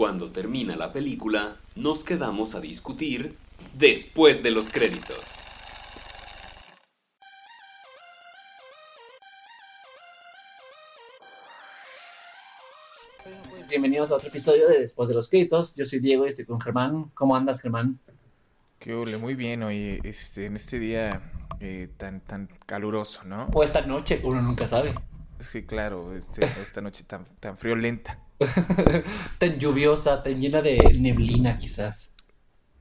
Cuando termina la película, nos quedamos a discutir después de los créditos. Bienvenidos a otro episodio de Después de los Créditos. Yo soy Diego y estoy con Germán. ¿Cómo andas, Germán? Qué ole, muy bien hoy, este, en este día eh, tan, tan caluroso, ¿no? O esta noche, uno nunca sabe. Sí, claro, este, esta noche tan, tan friolenta. tan lluviosa, tan llena de neblina, quizás.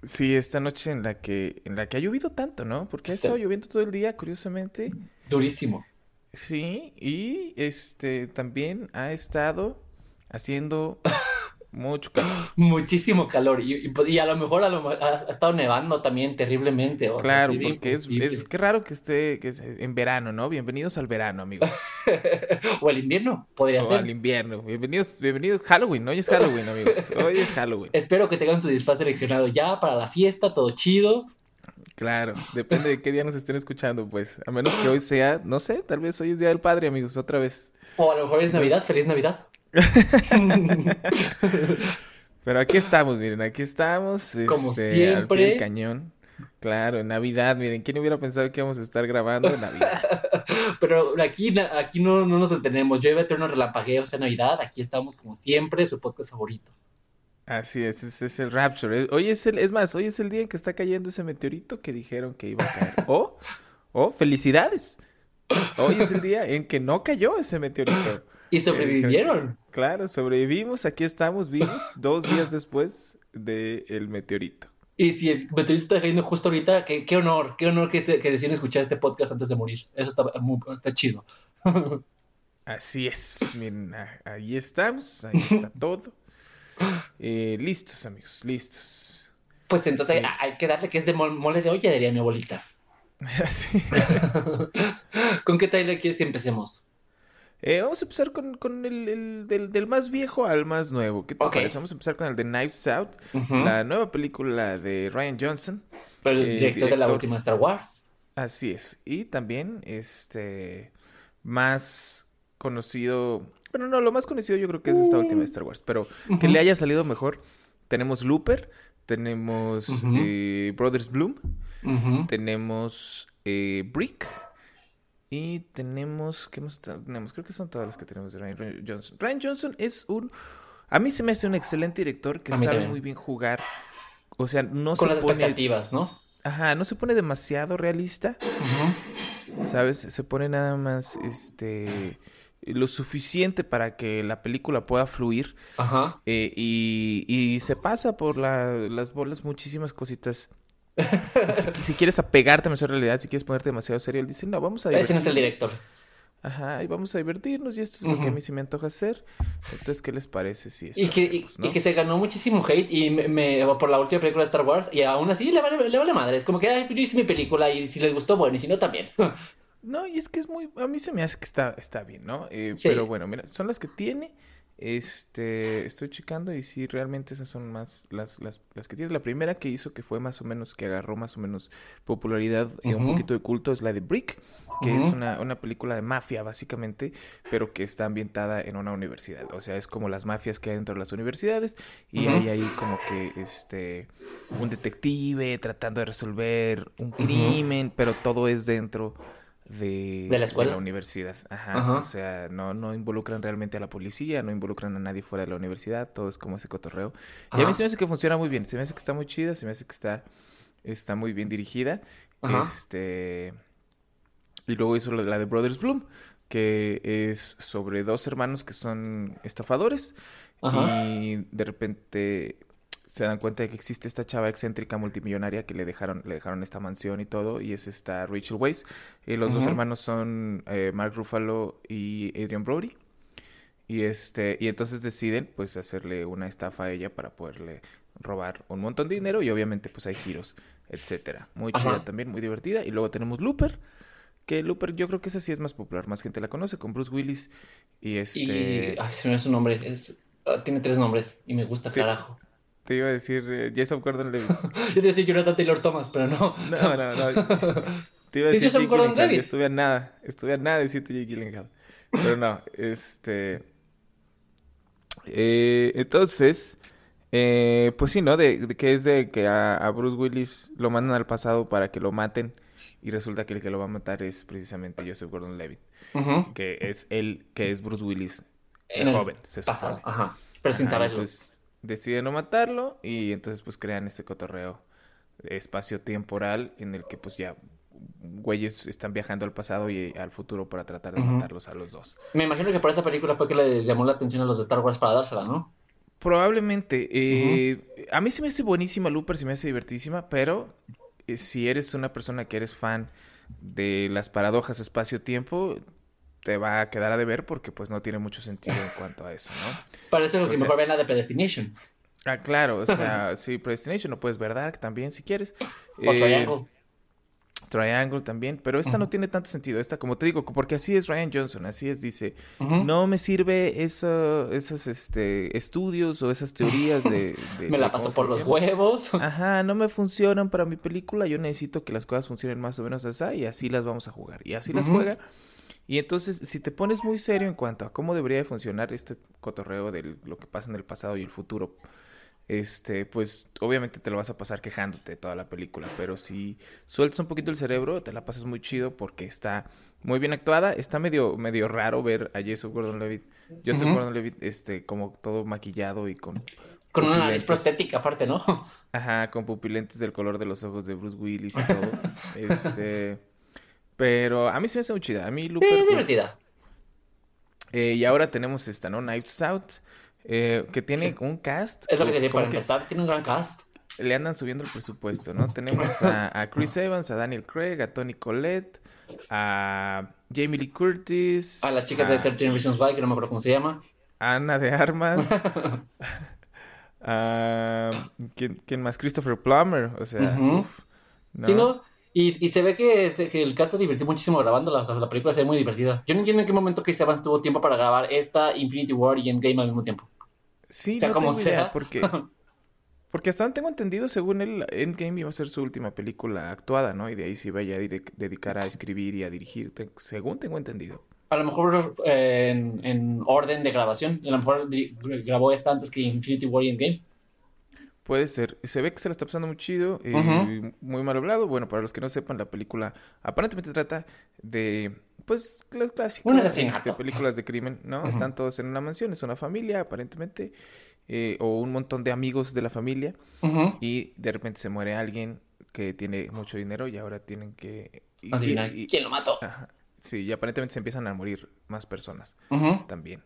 Sí, esta noche en la que, en la que ha llovido tanto, ¿no? Porque ha estado lloviendo todo el día, curiosamente. Durísimo. Sí, y este también ha estado haciendo mucho calor. Muchísimo calor. Y, a lo mejor ha, estado nevando también terriblemente. claro, porque es, es qué raro que esté que en verano, ¿no? Bienvenidos al verano, amigos. o al invierno, podría ser. O al invierno. Bienvenidos, bienvenidos. Halloween, hoy es Halloween, amigos. Hoy es Halloween. Espero que tengan su disfraz seleccionado ya para la fiesta, todo chido. Claro, depende de qué día nos estén escuchando, pues. A menos que hoy sea, no sé, tal vez hoy es Día del Padre, amigos, otra vez. O a lo mejor es Navidad, feliz Navidad. Pero aquí estamos, miren, aquí estamos. Como este, siempre. Al cañón. Claro, en Navidad, miren, ¿quién hubiera pensado que íbamos a estar grabando en Navidad? Pero aquí, aquí no, no nos entendemos. Yo iba a tener unos relampagueos en Navidad. Aquí estamos como siempre, su podcast favorito. Así es, es el Rapture. Hoy es el, es más, hoy es el día en que está cayendo ese meteorito que dijeron que iba a caer. O, oh, felicidades. Hoy es el día en que no cayó ese meteorito. Y sobrevivieron. claro, sobrevivimos, aquí estamos vivos dos días después del meteorito. Y si el meteorito está cayendo justo ahorita, qué, qué honor, qué honor que, este, que deciden escuchar este podcast antes de morir. Eso está, está chido. Así es, miren, ahí estamos, ahí está todo. Eh, listos, amigos, listos. Pues entonces hay, eh. hay, que darle que es de mole de olla, diría mi abuelita. Sí. ¿Con qué trailer quieres que empecemos? Eh, vamos a empezar con, con el, del, más viejo al más nuevo. ¿Qué te parece? Vamos a empezar con el de Knives Out, la nueva película de Ryan Johnson. El eh, director, de la última Star Wars. Así es. Y también, este, más conocido, bueno, no, lo más conocido yo creo que es esta última Star Wars, pero que le haya salido mejor. Tenemos Looper, tenemos eh, Brothers Bloom, tenemos Brick y tenemos, ¿qué más tenemos? Creo que son todas las que tenemos de Ryan Johnson. Ryan Johnson es un, a mí se me hace un excelente director que sabe muy bien jugar. O sea, no Con se las pone... expectativas, ¿no? Ajá, no se pone demasiado realista. ¿Sabes? Se pone nada más, este, lo suficiente para que la película pueda fluir. Ajá. Eh, y, y, se pasa por las bolas muchísimas cositas si, quieres apegarte a esa realidad, si quieres ponerte demasiado serio, él dice, no, vamos a divertirnos. Ese no es el director. Ajá, y vamos a divertirnos y esto es lo que a mí sí me antoja hacer. Entonces, ¿qué les parece si y que, y, que se ganó muchísimo hate y me, por la última película de Star Wars y aún así le vale, le vale madre. Es como que yo hice mi película y si les gustó, bueno, y si no, también. no, y es que es muy, a mí se me hace que está, está bien, ¿no? Eh, pero bueno, mira, son las que tiene. Este, estoy checando y sí, realmente esas son más las, las, las, que tiene. La primera que hizo que fue más o menos, que agarró más o menos popularidad y un poquito de culto es la de Brick, que es una, una, película de mafia básicamente, pero que está ambientada en una universidad. O sea, es como las mafias que hay dentro de las universidades y hay ahí como que este un detective tratando de resolver un crimen, pero todo es dentro de, la escuela. universidad. Ajá, O sea, no, no involucran realmente a la policía, no involucran a nadie fuera de la universidad, todo es como ese cotorreo. Y a mí se me hace que funciona muy bien, se me hace que está muy chida, se me hace que está, está muy bien dirigida. Este. Y luego hizo la de Brothers Bloom, que es sobre dos hermanos que son estafadores. Y de repente se dan cuenta de que existe esta chava excéntrica multimillonaria que le dejaron, le dejaron esta mansión y todo, y es esta Rachel Weisz. y los dos hermanos son eh, Mark Ruffalo y Adrian Brody. Y este, y entonces deciden pues hacerle una estafa a ella para poderle robar un montón de dinero y obviamente pues hay giros, etcétera. Muy chida también, muy divertida. Y luego tenemos Looper, que Looper yo creo que esa sí es más popular, más gente la conoce, con Bruce Willis y este... Y... Ay, se me su nombre, es... Ah, tiene tres nombres y me gusta carajo. Te iba a decir eh, Jason Gordon Levitt. Yo te iba a decir Jonathan Taylor Thomas, pero no. No, no, no. Te iba a decir Jason Gordon Levitt. Estuve a nada. Estuve a nada de decirte Jake Gyllenhaal. Pero no, este... Eh, entonces, Eh, pues sí, ¿no? De, que es de que a, Bruce Willis lo mandan al pasado para que lo maten y resulta que el que lo va a matar es precisamente Joseph Gordon-Levitt, que es él, que es Bruce Willis el joven, se supone. Ajá, pero sin saberlo. Entonces deciden no matarlo y entonces pues crean ese cotorreo espacio temporal en el que pues ya güeyes están viajando al pasado y al futuro para tratar de matarlos a los dos. Me imagino que por esa película fue que le llamó la atención a los de Star Wars para dársela, ¿no? Probablemente. Eh, a mí sí me hace buenísima Looper, sí me hace divertidísima, pero eh, si eres una persona que eres fan de las paradojas espacio-tiempo, te va a quedar a deber porque pues no tiene mucho sentido en cuanto a eso, ¿no? Parece que mejor ven la de Predestination. Ah, claro, o sea, sí, Predestination, no puedes ver Dark también si quieres. O Triangle. Triangle también, pero esta no tiene tanto sentido. Esta, como te digo, porque así es Ryan Johnson, así es, dice, no me sirve eso, esos este, estudios o esas teorías de... me la paso por los huevos. Ajá, no me funcionan para mi película, yo necesito que las cosas funcionen más o menos así y así las vamos a jugar. Y así las juega. Y entonces, si te pones muy serio en cuanto a cómo debería de funcionar este cotorreo de lo que pasa en el pasado y el futuro, este, pues obviamente te lo vas a pasar quejándote toda la película, pero si sueltas un poquito el cerebro, te la pasas muy chido porque está muy bien actuada, está medio, medio raro ver a Joseph Gordon-Levitt, Joseph Gordon-Levitt, este, como todo maquillado y con... Con una nariz prostética aparte, ¿no? Ajá, con pupilentes del color de los ojos de Bruce Willis y todo, este... Pero a mí se me hace muy chida, a mí Looper... Sí, divertida. Eh, y ahora tenemos esta, ¿no? Knives Out. Eh, que tiene un cast. Es lo que quería para empezar, tiene un gran cast. Le andan subiendo el presupuesto, ¿no? Tenemos a, Chris Evans, a Daniel Craig, a Tony Collette, a Jamie Lee Curtis. A la chica de 13 Reasons Why, que no me acuerdo cómo se llama. Ana de Armas. ¿quién, más? Christopher Plummer, o sea, ¿no? Sí, ¿no? Y, y se ve que, que, el cast se divirtió muchísimo grabando la, la película se ve muy divertida. Yo no entiendo en qué momento Chris Evans tuvo tiempo para grabar esta, Infinity War y Endgame al mismo tiempo. Sí, sea, no como sea. porque, porque hasta donde tengo entendido, según él, Endgame iba a ser su última película actuada, ¿no? Y de ahí se iba a dedicar a escribir y a dirigir, según tengo entendido. A lo mejor eh, en, en, orden de grabación. A lo mejor grabó esta antes que Infinity War y Endgame. Puede ser. Se ve que se la está pasando muy chido y eh, muy mal hablado. Bueno, para los que no sepan, la película aparentemente trata de, pues, las clásicas de películas de crimen, ¿no? Están todos en una mansión, es una familia, aparentemente, eh, o un montón de amigos de la familia, y de repente se muere alguien que tiene mucho dinero y ahora tienen que... Adivinar quién lo mató. Sí, y aparentemente se empiezan a morir más personas también.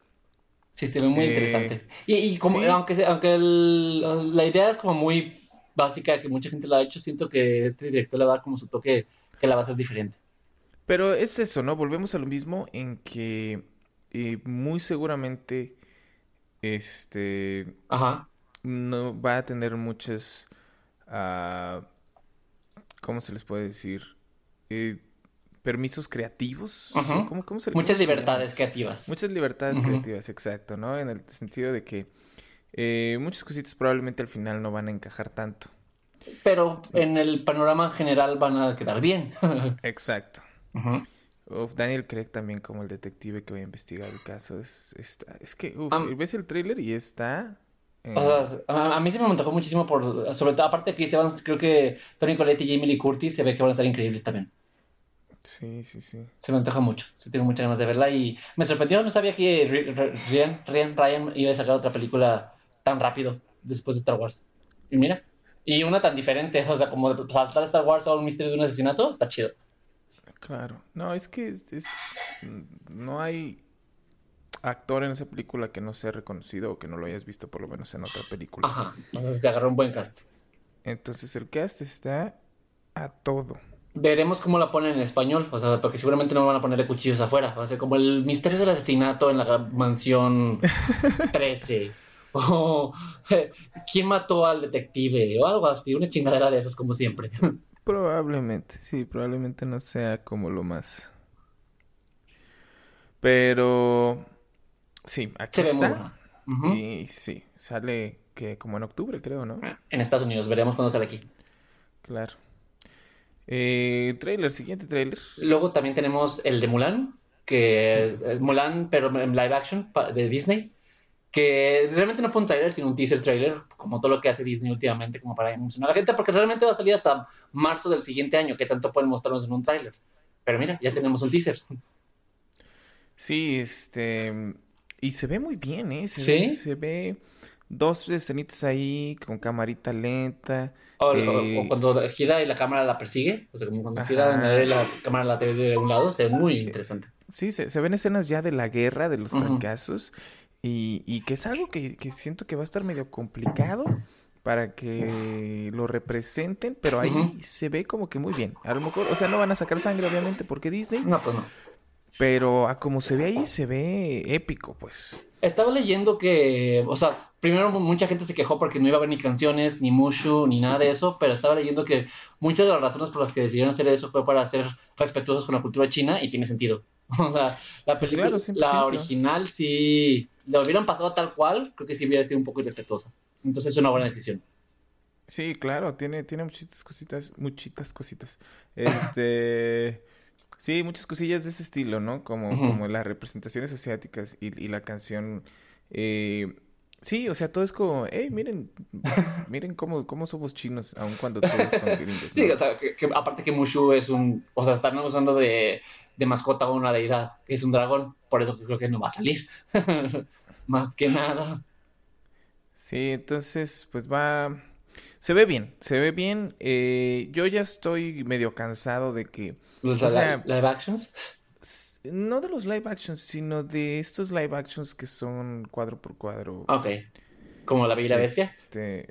Sí, se ve muy interesante. Eh, y, como, aunque, aunque la idea es como muy básica, que mucha gente la ha hecho, siento que este director le va a dar como su toque que la va a hacer diferente. Pero es eso, ¿no? Volvemos a lo mismo en que eh, muy seguramente este Ajá. no va a tener muchas uh, ¿cómo se les puede decir? Eh, permisos creativos. ¿Cómo, cómo se Muchas libertades creativas. Muchas libertades creativas, exacto, ¿no? En el sentido de que eh, muchas cositas probablemente al final no van a encajar tanto. Pero en el panorama general van a quedar bien. exacto. Daniel Craig también como el detective que va a investigar el caso. Es, es que, ves el tráiler y está... O sea, a, mí se me antojó muchísimo por... Sobre todo, aparte de que se creo que Tony Colette y Jamie Lee Curtis se ve que van a estar increíbles también. Sí, sí, sí. Se me antoja mucho. Sí, tengo muchas ganas de verla y me sorprendió. No sabía que Ryan, Ryan, iba a sacar otra película tan rápido después de Star Wars. Y mira. Y una tan diferente. O sea, como saltar Star Wars a un misterio de un asesinato, está chido. Claro. No, es que es, no hay actor en esa película que no sea reconocido o que no lo hayas visto por lo menos en otra película. Ajá. Entonces se agarró un buen cast. Entonces el cast está a todo. Veremos cómo la ponen en español, o sea, porque seguramente no van a ponerle cuchillos afuera. Va a ser como el misterio del asesinato en la mansión 13. o quién mató al detective o algo así, una chingadera de esas como siempre. Probablemente, sí, probablemente no sea como lo más. Pero sí, aquí está. Y sí, sale que como en octubre, creo, ¿no? En Estados Unidos, veremos cuándo sale aquí. Claro. Eh, trailer, siguiente trailer. Luego también tenemos el de Mulan, que es Mulan, pero en live action de Disney. que realmente no fue un trailer, sino un teaser trailer, como todo lo que hace Disney últimamente, como para emocionar a la gente, porque realmente va a salir hasta marzo del siguiente año, que tanto pueden mostrarnos en un trailer. Pero mira, ya tenemos un teaser. Sí, este. Y se ve muy bien, ¿eh? Se Ve, se ve dos escenitas ahí con camarita lenta. O, eh, cuando gira y la cámara la persigue. O sea, como cuando gira la cámara la ve de un lado, se ve muy interesante. Sí, se, se ven escenas ya de la guerra, de los fracasos. Y, y que es algo que, que, siento que va a estar medio complicado para que lo representen, pero ahí se ve como que muy bien. A lo mejor, o sea, no van a sacar sangre, obviamente, porque Disney. No, pues no. Pero a como se ve ahí, se ve épico, pues. Estaba leyendo que, o sea, primero mucha gente se quejó porque no iba a haber ni canciones, ni Mushu, ni nada de eso, pero estaba leyendo que muchas de las razones por las que decidieron hacer eso fue para ser respetuosos con la cultura china y tiene sentido. O sea, la pues película, la original sí lo hubieran pasado tal cual, creo que sí hubiera sido un poco irrespetuosa. Entonces es una buena decisión. Sí, claro, tiene, tiene muchitas cositas, muchitas cositas. Este, sí, muchas cosillas de ese estilo, ¿no? Como, como las representaciones asiáticas y, y la canción. Eh, sí, o sea, todo es como, hey, miren, miren cómo, cómo somos chinos, aun cuando todos son gringos. Sí, o sea, que, aparte que Mushu es un, o sea, están usando de de mascota una deidad, que es un dragón, por eso creo que no va a salir. Más que nada. Sí, entonces, pues va. Se ve bien, se ve bien. Eh, yo ya estoy medio cansado de que. ¿Los live actions? No de los live actions, sino de estos live actions que son cuadro por cuadro. Ok. ¿Como la Bella y la Bestia? Este,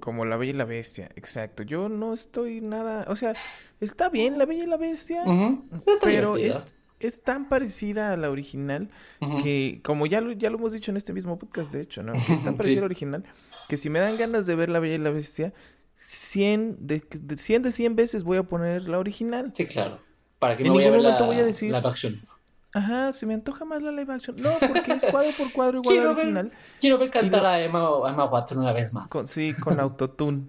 como La Bella y la Bestia, exacto. Yo no estoy nada, o sea, está bien La Bella y la Bestia, pero es, es, tan parecida a la original que, como ya lo, ya lo hemos dicho en este mismo podcast, de hecho, ¿no? Que es tan parecida a la original que si me dan ganas de ver La Bella y la Bestia, 100 de, de 100 de 100 veces voy a poner la original. Sí, claro. Para que en ningún voy momento voy a decir la action. Ajá, se me antoja más la live action. No, porque es cuadro por cuadro igual al original. quiero ver cantar a Emma, Emma, Watson una vez más. sí, con autotune.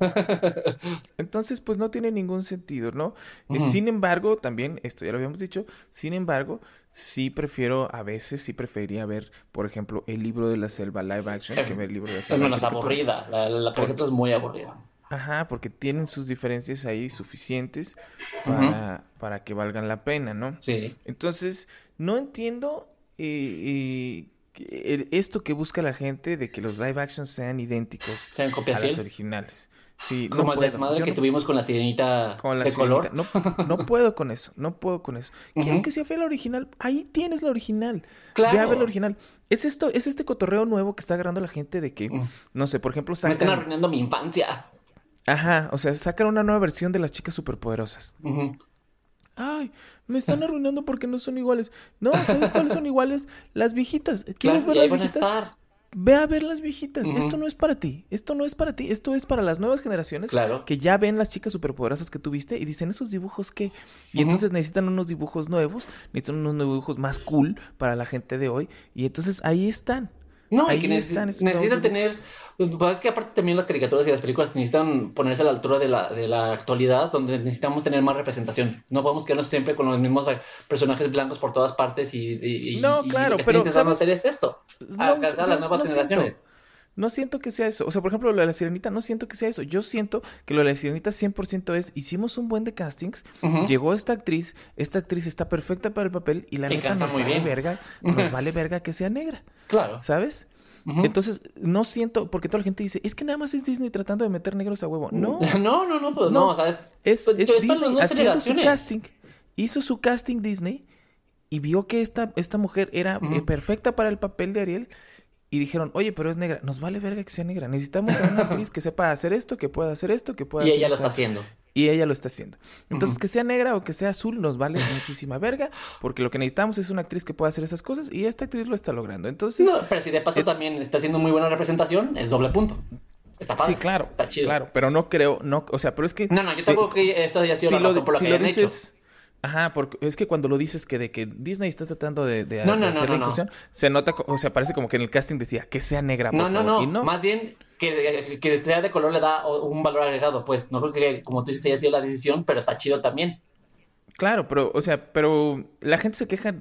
Entonces, pues no tiene ningún sentido, ¿no? Eh, sin embargo, también, esto ya lo habíamos dicho, sin embargo, sí prefiero, a veces sí preferiría ver, por ejemplo, el libro de la selva live action que ver el libro de la selva. Es menos aburrida, la, la, es muy aburrida. Ajá, porque tienen sus diferencias ahí suficientes para, para que valgan la pena, ¿no? Sí. Entonces, no entiendo eh, eh, esto que busca la gente de que los live actions sean idénticos sean a los originales. Sí, Como el desmadre que tuvimos con la sirenita con la de color. No, no, puedo con eso, no puedo con eso. Quiero que sea fea la original. Ahí tienes la original. Claro. Ve a ver la original. Es esto, es este cotorreo nuevo que está agarrando la gente de que, no sé, por ejemplo, sacan... Me están arruinando mi infancia. Ajá, o sea, sacan una nueva versión de las chicas superpoderosas. Ay, me están arruinando porque no son iguales. No, ¿sabes cuáles son iguales? Las viejitas. ¿Quieres ver las viejitas? Ve a ver las viejitas. Esto no es para ti. Esto no es para ti. Esto es para las nuevas generaciones claro. que ya ven las chicas superpoderosas que tuviste y dicen esos dibujos qué. Y entonces necesitan unos dibujos nuevos, necesitan unos dibujos más cool para la gente de hoy. Y entonces ahí están. No, ahí están. Necesitan tener pues es que aparte también las caricaturas y las películas necesitan ponerse a la altura de la, de la actualidad, donde necesitamos tener más representación. No podemos quedarnos siempre con los mismos eh, personajes blancos por todas partes y... no, claro, pero... ¿sabes? hacer es eso, no, las nuevas generaciones. No siento que sea eso. O sea, por ejemplo, lo de la sirenita, no siento que sea eso. Yo siento que lo de la sirenita 100% es, hicimos un buen de castings, llegó esta actriz, esta actriz está perfecta para el papel y la neta nos vale bien. verga, nos vale verga que sea negra. Claro. ¿Sabes? Entonces, no siento, porque toda la gente dice, es que nada más es Disney tratando de meter negros a huevo. No. No, no, no, pues no, ¿sabes? Es, pues, es Disney haciendo su casting. Hizo su casting Disney y vio que esta, esta mujer era eh, perfecta para el papel de Ariel y dijeron, oye, pero es negra. Nos vale verga que sea negra. Necesitamos a una actriz que sepa hacer esto, que pueda hacer esto, que pueda y ella lo está haciendo. Y ella lo está haciendo. Entonces, que sea negra o que sea azul nos vale muchísima verga, porque lo que necesitamos es una actriz que pueda hacer esas cosas y esta actriz lo está logrando. Entonces... No, pero si de paso eh, también está haciendo muy buena representación, es doble punto. Está padre. Sí, claro. Está chido. Claro, pero no creo, no, o sea, pero es que... No, no, yo tampoco eh, que eso haya sido si la lo, por lo que lo dices, Ajá, porque es que cuando lo dices que de que Disney está tratando de, hacer la inclusión, se nota, o sea, parece como que en el casting decía que sea negra, por no, No, no, no, más bien que, que sea de color le da un valor agregado, pues no creo que, como tú dices, haya sido la decisión, pero está chido también. Claro, pero, o sea, pero la gente se queja,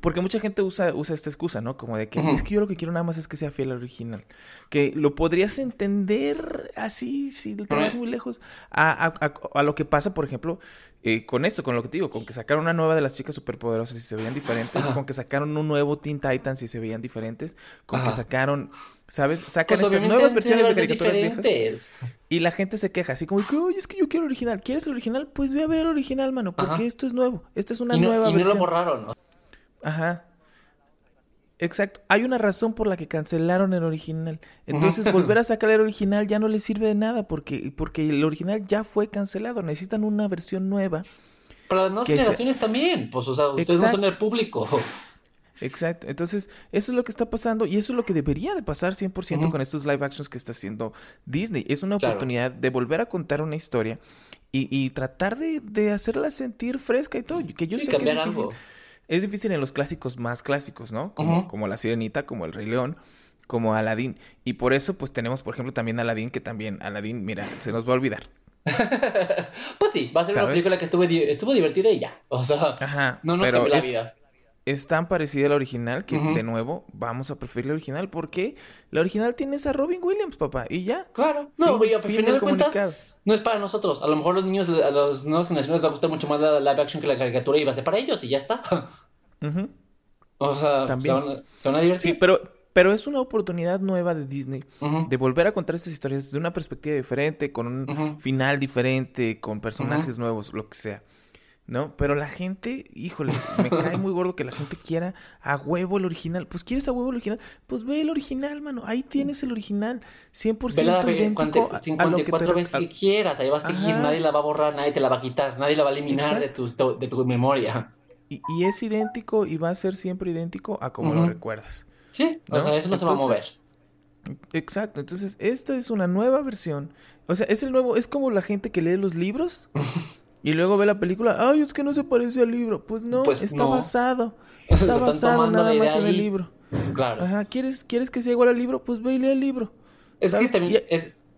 porque mucha gente usa, usa esta excusa, ¿no? Como de que es que yo lo que quiero nada más es que sea fiel al original. Que lo podrías entender así, si te vas muy lejos, a, a, lo que pasa, por ejemplo, eh, con esto, con lo que te digo, con que sacaron una nueva de las chicas superpoderosas y se veían diferentes, con que sacaron un nuevo Teen Titans y se veían diferentes, con que sacaron ¿Sabes? Sacan pues estas nuevas versiones de caricaturas viejas. Y la gente se queja, así como, oye, es que yo quiero el original. ¿Quieres el original? Pues ve a ver el original, mano, porque esto es nuevo. Esta es una nueva y versión. no lo borraron, ¿no? Ajá. Exacto. Hay una razón por la que cancelaron el original. Entonces, volver a sacar el original ya no les sirve de nada porque, porque el original ya fue cancelado. Necesitan una versión nueva. Para las nuevas generaciones también. Pues, o sea, ustedes no son el público. Exacto. Entonces, eso es lo que está pasando y eso es lo que debería de pasar 100% con estos live actions que está haciendo Disney. Es una oportunidad de volver a contar una historia y, y tratar de, de, hacerla sentir fresca y todo. Que yo sé que es difícil. Es difícil en los clásicos más clásicos, ¿no? Como, como La Sirenita, como El Rey León, como Aladdin. Y por eso, pues tenemos, por ejemplo, también Aladdin, que también, Aladdin, mira, se nos va a olvidar. pues sí, va a ser una película que estuvo, estuvo divertida y ya. O sea, no nos pero la vida. Es tan parecida a la original que, de nuevo, vamos a preferir la original. porque La original tiene esa Robin Williams, papá, y ya. Claro, no, voy a preferir cuentas no es para nosotros. A lo mejor los niños, a las nuevas generaciones les va a gustar mucho más la live action que la caricatura y va a ser para ellos y ya está. O sea, También. Se, van, a divertir. Sí, pero, pero es una oportunidad nueva de Disney de volver a contar estas historias desde una perspectiva diferente, con un final diferente, con personajes nuevos, lo que sea. ¿No? Pero la gente, híjole, me cae muy gordo que la gente quiera a huevo el original. Pues quieres a huevo el original, pues ve el original, mano. Ahí tienes el original, 100% idéntico a, lo que te... veces que quieras, ahí va a seguir, nadie la va a borrar, nadie te la va a quitar, nadie la va a eliminar de tu, de tu memoria. Y, y, es idéntico y va a ser siempre idéntico a como lo recuerdas. Sí, o sea, eso no se va a mover. Exacto, entonces esta es una nueva versión. O sea, es el nuevo, es como la gente que lee los libros Y luego ve la película, ay, es que no se parece al libro. Pues no, pues está basado. Está basado nada más en el libro. Claro. Ajá, ¿quieres, ¿quieres que sea igual al libro? Pues ve y lee el libro. Es que también,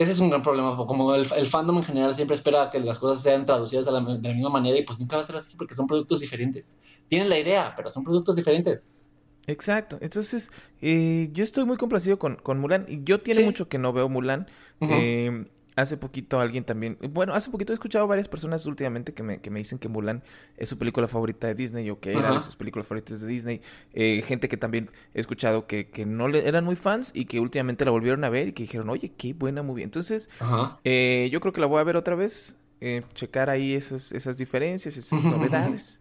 ese es un gran problema. Como el, fandom en general siempre espera que las cosas sean traducidas de la, misma manera y pues nunca va a ser así porque son productos diferentes. Tienen la idea, pero son productos diferentes. Exacto. Entonces, eh, yo estoy muy complacido con, con Mulan. Y yo tiene mucho que no veo Mulan. eh, Hace poquito alguien también, bueno, hace poquito he escuchado varias personas últimamente que me, que me dicen que Mulan es su película favorita de Disney o que era de sus películas favoritas de Disney. Eh, gente que también he escuchado que, que no le, eran muy fans y que últimamente la volvieron a ver y que dijeron, oye, qué buena movie. Entonces, eh, yo creo que la voy a ver otra vez, eh, checar ahí esas, esas diferencias, esas novedades.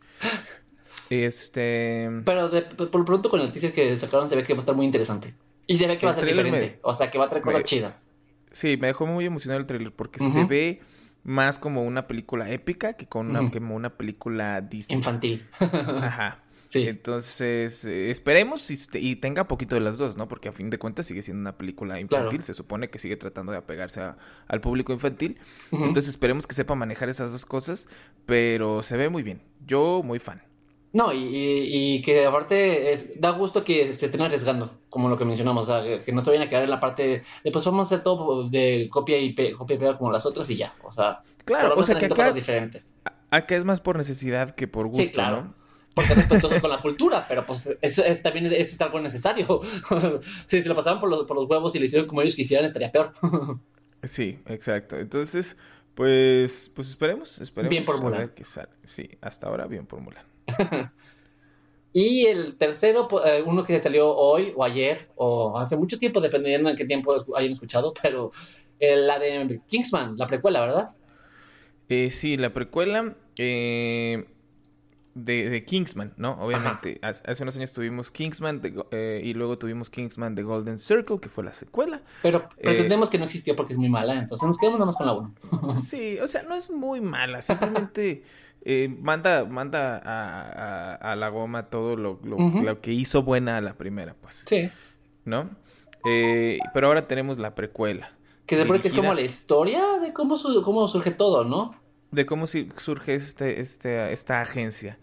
Este... Pero por lo pronto con el teaser que sacaron se ve que va a estar muy interesante. Y se ve que va a ser diferente. O sea, que va a traer cosas chidas. Sí, me dejó muy emocionado el trailer porque se ve más como una película épica que con una, como una película Disney. Infantil. Ajá. Sí. Entonces, eh, esperemos y, tenga poquito de las dos, ¿no? Porque a fin de cuentas sigue siendo una película infantil. Se supone que sigue tratando de apegarse al público infantil. Entonces, esperemos que sepa manejar esas dos cosas. Pero se ve muy bien. Yo, muy fan. No, y, y, que aparte da gusto que se estén arriesgando, como lo que mencionamos, o sea, que, no se vayan a quedar en la parte de pues vamos a hacer todo de copia y, copia y pega como las otras y ya, o sea, claro, o sea que acá, diferentes. acá es más por necesidad que por gusto, sí, claro. ¿no? Porque es respetuoso con la cultura, pero pues eso es, también es, algo necesario. si se lo pasaban por los, por los huevos y lo hicieron como ellos quisieran, estaría peor. sí, exacto. Entonces, pues, pues esperemos, esperemos bien por Mulan. Sí, hasta ahora bien por Mulan. Y el tercero, eh, uno que salió hoy o ayer o hace mucho tiempo, dependiendo en qué tiempo hayan escuchado, pero eh, la de Kingsman, la precuela, ¿verdad? Eh, sí, la precuela de, Kingsman, ¿no? Obviamente, hace, unos años tuvimos Kingsman y luego tuvimos Kingsman The Golden Circle, que fue la secuela. Pero pretendemos que no existió porque es muy mala, entonces nos quedamos nada más con la 1. sí, o sea, no es muy mala, simplemente... Eh, manda manda a, a, la goma todo lo, lo, que hizo buena a la primera, pues. Sí. ¿No? Eh, pero ahora tenemos la precuela. Que se que es como la historia de cómo, cómo surge todo, ¿no? De cómo surge este, este, esta agencia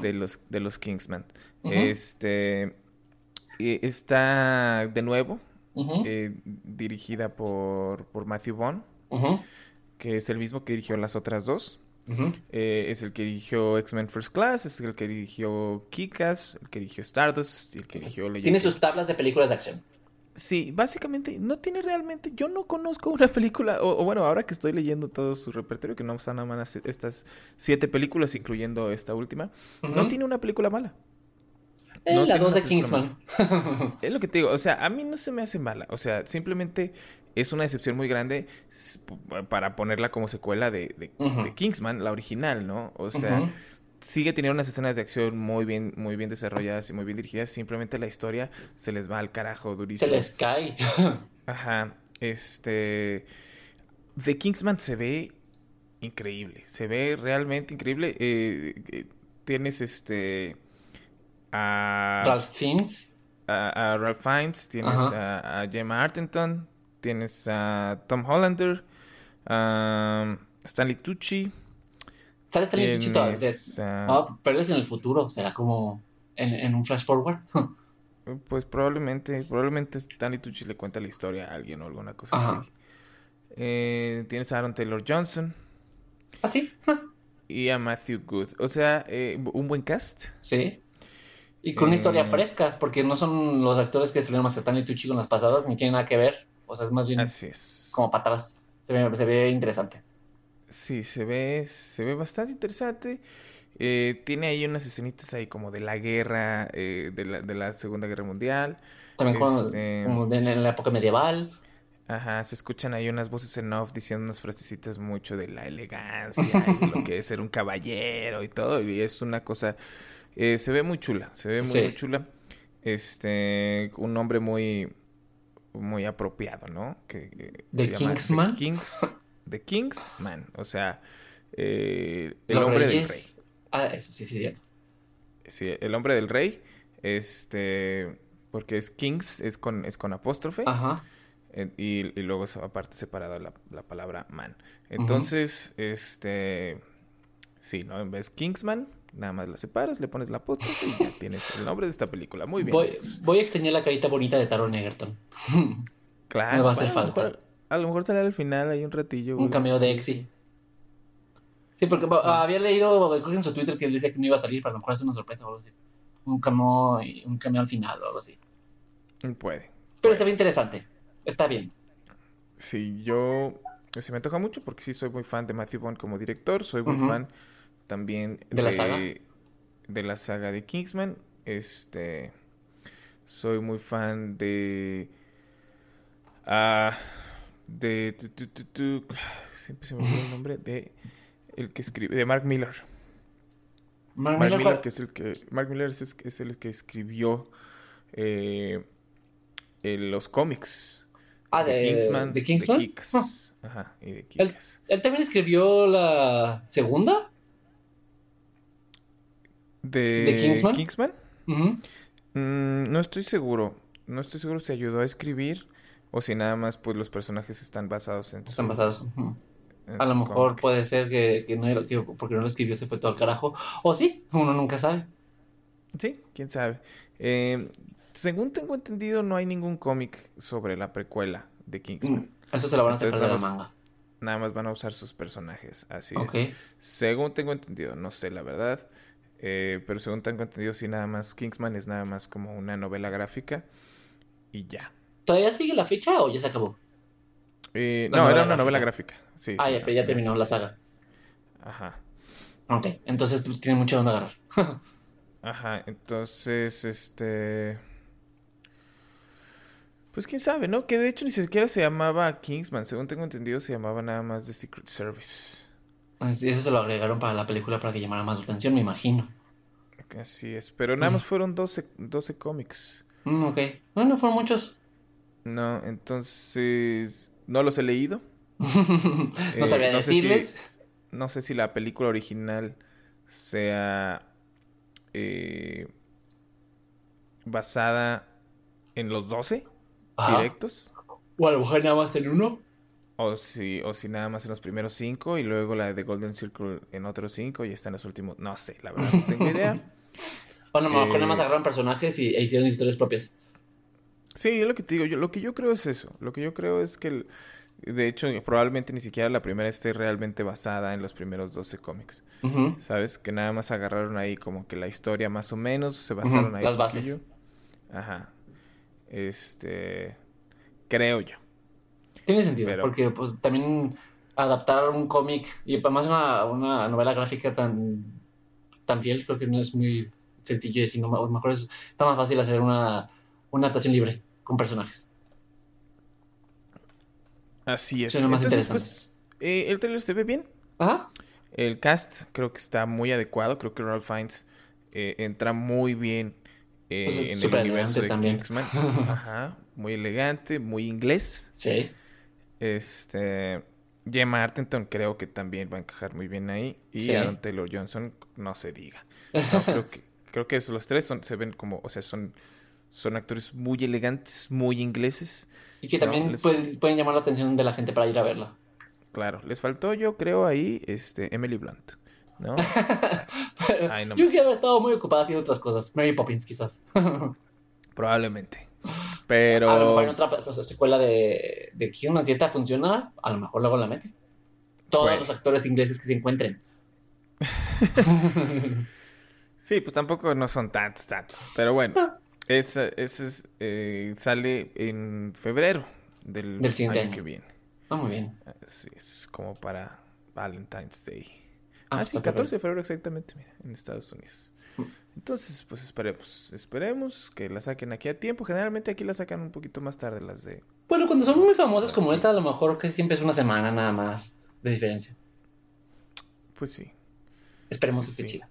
de, los, de los Kingsman. Este está de nuevo eh, dirigida por, por Matthew Vaughn, que es el mismo que dirigió las otras dos. Eh, es el que dirigió X-Men First Class, es el que dirigió Kikas, el que dirigió Stardust y el que dirigió Legend. Tiene sus tablas de películas de acción. Sí, básicamente no tiene realmente, yo no conozco una película, o, bueno, ahora que estoy leyendo todo su repertorio, que no están nada más estas siete películas, incluyendo esta última, no tiene una película mala. Eh, la dos de Kingsman. es lo que te digo, o sea, a mí no se me hace mala, o sea, simplemente es una decepción muy grande para ponerla como secuela de, de, Kingsman, la original, ¿no? O sea, sigue teniendo unas escenas de acción muy bien, muy bien desarrolladas y muy bien dirigidas. Simplemente la historia se les va al carajo durísimo. Se les cae. Ajá. Este. The Kingsman se ve increíble. Se ve realmente increíble. Eh, eh, tienes este. A. Ralph Fiennes. A, Ralph Fiennes. Tienes a, Gemma Artenton. Tienes a Tom Hollander. A Stanley Tucci. ¿Sale Stanley Tucci todavía? Ah, pero es en el futuro, será como en, un flash forward. pues probablemente, probablemente Stanley Tucci le cuenta la historia a alguien o alguna cosa así. Eh, tienes a Aaron Taylor Johnson. ¿Ah, sí? Y a Matthew Good. O sea, eh, un buen cast. Sí. Y con una historia eh, fresca, porque no son los actores que salieron más a Stanley Tucci con las pasadas, ni tienen nada que ver. O sea, es más bien Así es. como para atrás. Se ve, se ve interesante. Sí, se ve, se ve bastante interesante. Eh, tiene ahí unas escenitas ahí como de la guerra, eh, de, la, de la Segunda Guerra Mundial. También este, como, de, en la época medieval. Ajá, se escuchan ahí unas voces en off diciendo unas frasecitas mucho de la elegancia y lo que es ser un caballero y todo. Y es una cosa, eh, se ve muy chula, se ve muy, chula. Este, un nombre muy, muy apropiado, ¿no? Que, ¿De Kingsman? Kings, The King's Man, o sea, eh, el hombre del rey. Ah, eso sí, sí, sí. Sí, el hombre del rey, este, porque es Kings, es con, es con apóstrofe. Ajá. Eh, y, luego aparte separada la, la palabra man. Entonces, este, sí, ¿no? En vez Kingsman, nada más la separas, le pones la apóstrofe y ya tienes el nombre de esta película. Muy bien. Voy, voy a extrañar la carita bonita de Taron Egerton. Claro. Me va a hacer falta. A lo mejor sale al final hay un ratillo. Un cameo de Exi. Sí, porque había leído en su Twitter que él decía que no iba a salir, pero a lo mejor es una sorpresa o algo así. Un cameo, un cameo al final o algo así. Puede. Pero está bien interesante. Está bien. Sí, yo se me antoja mucho porque sí soy muy fan de Matthew Bond como director. Soy muy fan también de, la saga. De la saga de Kingsman. Este. Soy muy fan de. Ah de siempre se me olvida el nombre de el que escribe de Mark Miller. Mark, Miller, que es el que Mark Miller es, es el que escribió eh, los cómics. Ah, de, Kingsman, de Kingsman. Ah. Ajá, y de ¿Él, ¿Él, también escribió la segunda? ¿De, Kingsman? Kingsman? Mm, no estoy seguro. No estoy seguro si ayudó a escribir o si nada más, pues los personajes están basados en. Están basados. a lo mejor puede ser que, que, no, que, porque no lo escribió se fue todo al carajo. O sí, uno nunca sabe. Sí, quién sabe. Eh, según tengo entendido, no hay ningún cómic sobre la precuela de Kingsman. Mm, eso se lo van a hacer de la manga. Nada más van a usar sus personajes, así es. Según tengo entendido, no sé la verdad, eh, pero según tengo entendido, sí, nada más Kingsman es nada más como una novela gráfica y ya. ¿Todavía sigue la fecha o ya se acabó? Eh, no, era una novela gráfica. Sí, ah, ya, pero ya terminó la saga. Ajá. Ok, entonces tiene mucho donde agarrar. Ajá, entonces, este... Pues quién sabe, ¿no? Que de hecho ni siquiera se llamaba Kingsman. Según tengo entendido, se llamaba nada más The Secret Service. Así, eso se lo agregaron para la película para que llamara más la atención, me imagino. Así es, pero nada más fueron 12, 12 cómics. Mm, ok, bueno, fueron muchos. No, entonces no los he leído. no sabía eh, decirles. no sé si la película original sea eh, basada en los 12 directos. O a lo mejor nada más en uno. O si, o si nada más en los primeros cinco y luego la de Golden Circle en otros cinco y está en los últimos. No sé, la verdad no tengo idea. o a lo mejor nada más eh, agarraron personajes y, e hicieron historias propias. Sí, es lo que te digo. Yo, lo que yo creo es eso. Lo que yo creo es que De hecho, probablemente ni siquiera la primera esté realmente basada en los primeros 12 cómics. ¿Sabes? Que nada más agarraron ahí como que la historia más o menos, se basaron ahí. Las bases. Ajá. Este. Creo yo. Tiene sentido, porque pues también adaptar un cómic y además una, una novela gráfica tan, tan fiel, creo que no es muy sencillo decir, no, mejor es, está más fácil hacer una, una adaptación libre con personajes. Así es. Entonces, pues, eh, el trailer se ve bien. Ajá. El cast creo que está muy adecuado. Creo que Ralph Fiennes eh, entra muy bien eh, pues en el universo de. Kingsman. Ajá. Muy elegante, muy inglés. Sí. Este. Gemma Artenton creo que también va a encajar muy bien ahí. Y Aaron Taylor Johnson, no se diga. creo que, creo que los tres son, se ven como, o sea, son, son actores muy elegantes, muy ingleses. Y que también pueden llamar la atención de la gente para ir a verla. Claro, les faltó yo creo ahí este Emily Blunt, ¿no? yo hubiera estado muy ocupada haciendo otras cosas. Mary Poppins quizás. Probablemente. Pero... A lo mejor en otra secuela de, de Kingsman, si esta funciona, a lo mejor luego la meten. Todos los actores ingleses que se encuentren. sí, pues tampoco no son tantos, tantos. Pero bueno, ese, es, eh, sale en febrero del, año, que viene. Ah, muy bien. Es como para Valentine's Day. Ah, ah sí, 14 de febrero exactamente, mira, en Estados Unidos. Entonces, pues esperemos, esperemos que la saquen aquí a tiempo. Generalmente aquí la sacan un poquito más tarde las de... Bueno, cuando son muy famosas como esta, a lo mejor que siempre es una semana nada más de diferencia. Pues sí. Esperemos que esté chida.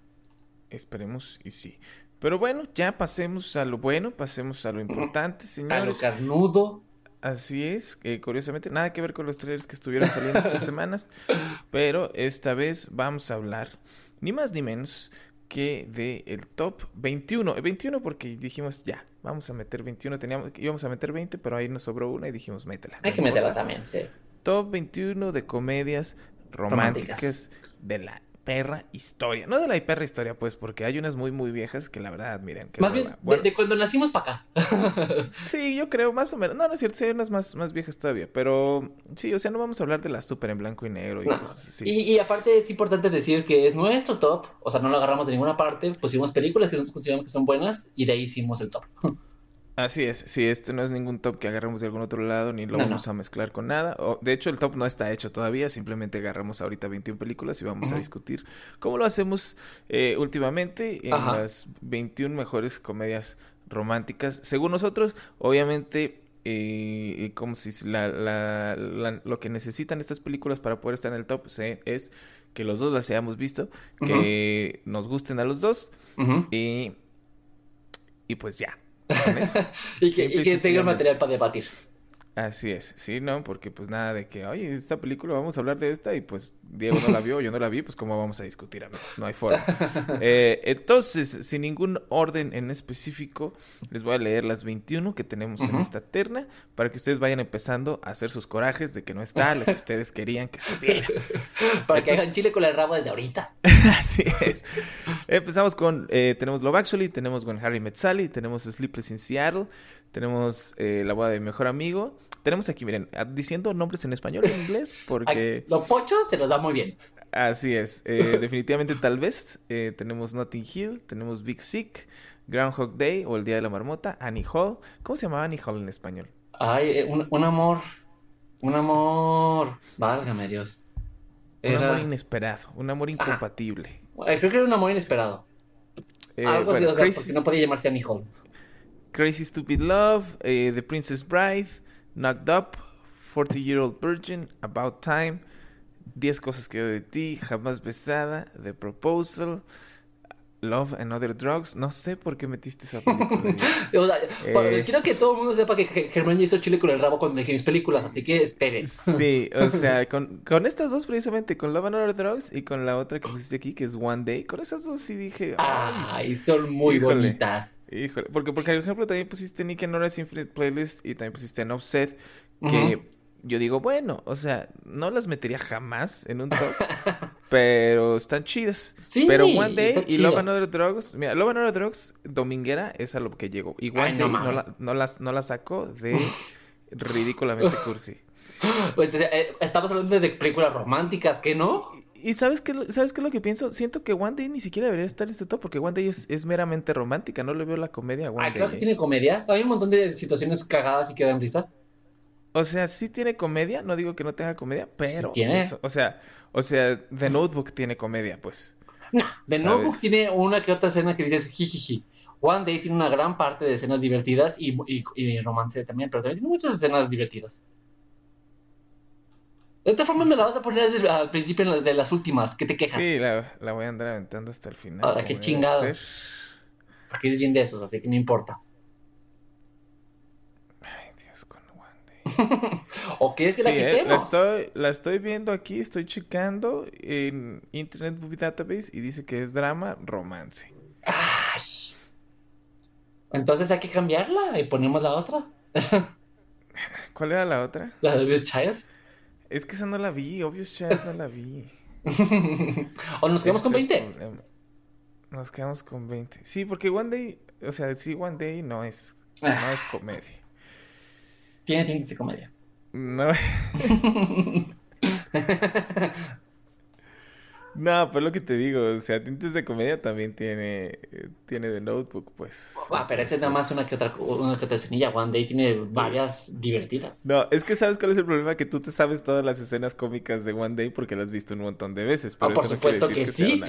Esperemos y sí. Pero bueno, ya pasemos a lo bueno, pasemos a lo importante, señores. A lo carnudo. Así es, eh, curiosamente, nada que ver con los trailers que estuvieron saliendo estas semanas, pero esta vez vamos a hablar ni más ni menos que de el top 21. 21 porque dijimos ya, vamos a meter 21, teníamos íbamos a meter 20, pero ahí nos sobró una y dijimos métela. Hay que meterla también, sí. Top 21 de comedias románticas. de la perra historia. No de la perra historia, pues, porque hay unas muy, muy viejas que la verdad, miren. más bien, de, cuando nacimos para acá. sí, yo creo, más o menos. No, no es cierto, sí hay unas más, más viejas todavía. Pero sí, o sea, no vamos a hablar de las súper en blanco y negro y cosas así. Y, aparte es importante decir que es nuestro top, o sea, no lo agarramos de ninguna parte, pusimos películas que nosotros consideramos que son buenas y de ahí hicimos el top. Así es, sí, este no es ningún top que agarremos de algún otro lado ni lo vamos a mezclar con nada. O, de hecho, el top no está hecho todavía, simplemente agarramos ahorita 21 películas y vamos a discutir cómo lo hacemos eh, últimamente en las 21 mejores comedias románticas. Según nosotros, obviamente, eh, como si la, la, lo que necesitan estas películas para poder estar en el top es que los dos las hayamos visto, que nos gusten a los dos y, y pues ya. y que, y que tenga material para debatir. Así es, sí, ¿no? Porque pues nada de que, oye, esta película vamos a hablar de esta y pues Diego no la vio, yo no la vi, pues cómo vamos a discutir, amigos, no hay forma. Eh, entonces, sin ningún orden en específico, les voy a leer las 21 que tenemos en esta terna para que ustedes vayan empezando a hacer sus corajes de que no está lo que ustedes querían que estuviera. para que hagan chile con el rabo desde ahorita. Así es. Empezamos con, eh, tenemos Love Actually, tenemos con Harry Met Sally, tenemos Sleepless in Seattle, tenemos eh, La boda de mi mejor amigo, tenemos aquí, miren, diciendo nombres en español y en inglés, porque... Lo pocho se nos da muy bien. Así es. Eh, definitivamente, tal vez. Eh, tenemos Notting Hill, tenemos Big Sick, Groundhog Day o El Día de la Marmota, Annie Hall. ¿Cómo se llamaba Annie Hall en español? Ay, eh, un, amor. Un amor. Válgame Dios. Un amor inesperado, un amor incompatible. creo que era un amor inesperado. Algo así, o sea, porque no podía llamarse Annie Hall. Crazy Stupid Love, The Princess Bride, Knocked Up, 40 Year Old Virgin, About Time, 10 cosas que de ti, Jamás Besada, The Proposal, Love and Other Drugs. No sé por qué metiste esa película. Eh, quiero que todo el mundo sepa que Germán hizo chile con el rabo cuando dejé mis películas, así que esperen. Sí, o sea, con, con, estas dos precisamente, con Love and Other Drugs y con la otra que pusiste aquí, que es One Day, con esas dos sí dije... Ay, son muy bonitas. Híjole, porque, porque, por ejemplo, también pusiste Nick and Nora's Infinite Playlist y también pusiste en Offset, que yo digo, bueno, o sea, no las metería jamás en un top, pero están chidas. Sí, pero One Day y Love and Other Drugs, mira, Love and Other Drugs, Dominguera, es a lo que llegó. Y One Day no, la, no, las, no la saco de ridículamente cursi. Pues, eh, estamos hablando de películas románticas, ¿qué no? ¿Y sabes qué, sabes qué es lo que pienso? Siento que One Day ni siquiera debería estar este top porque One Day es, meramente romántica. No le veo la comedia a One ah, creo que tiene comedia. Hay un montón de situaciones cagadas y que dan risa. O sea, sí tiene comedia. No digo que no tenga comedia, pero... tiene. o sea, o sea, The Notebook tiene comedia, pues. No, The Notebook tiene una que otra escena que dices jijiji. One Day tiene una gran parte de escenas divertidas y, y romance también, pero también tiene muchas escenas divertidas. De esta forma me la vas a poner al principio de las últimas, que te quejas. Sí, la, la voy a andar aventando hasta el final. Ahora, qué chingados. Porque eres bien de esos, así que no importa. Ay, Dios, con One Day. ¿O quieres que la quitemos? Eh, la, estoy, la estoy viendo aquí, estoy checando en Internet Movie Database y dice que es drama romance. Ay. Entonces hay que cambiarla y ponemos la otra. ¿Cuál era la otra? La de Bill Child. Es que esa no la vi, Obvious Child no la vi. ¿O nos quedamos con 20? Nos quedamos con 20. Sí, porque One Day, o sea, sí, One Day no es, no ah. es comedia. Tiene tintes de comedia. No. No, pues lo que te digo, o sea, tintes de comedia también tiene, tiene de Notebook, pues. Ah, pero ese es nada más una que otra, una que otra escenilla. One Day tiene varias divertidas. No, es que sabes cuál es el problema, que tú te sabes todas las escenas cómicas de One Day porque las has visto un montón de veces. Pero ah, por supuesto que, sí.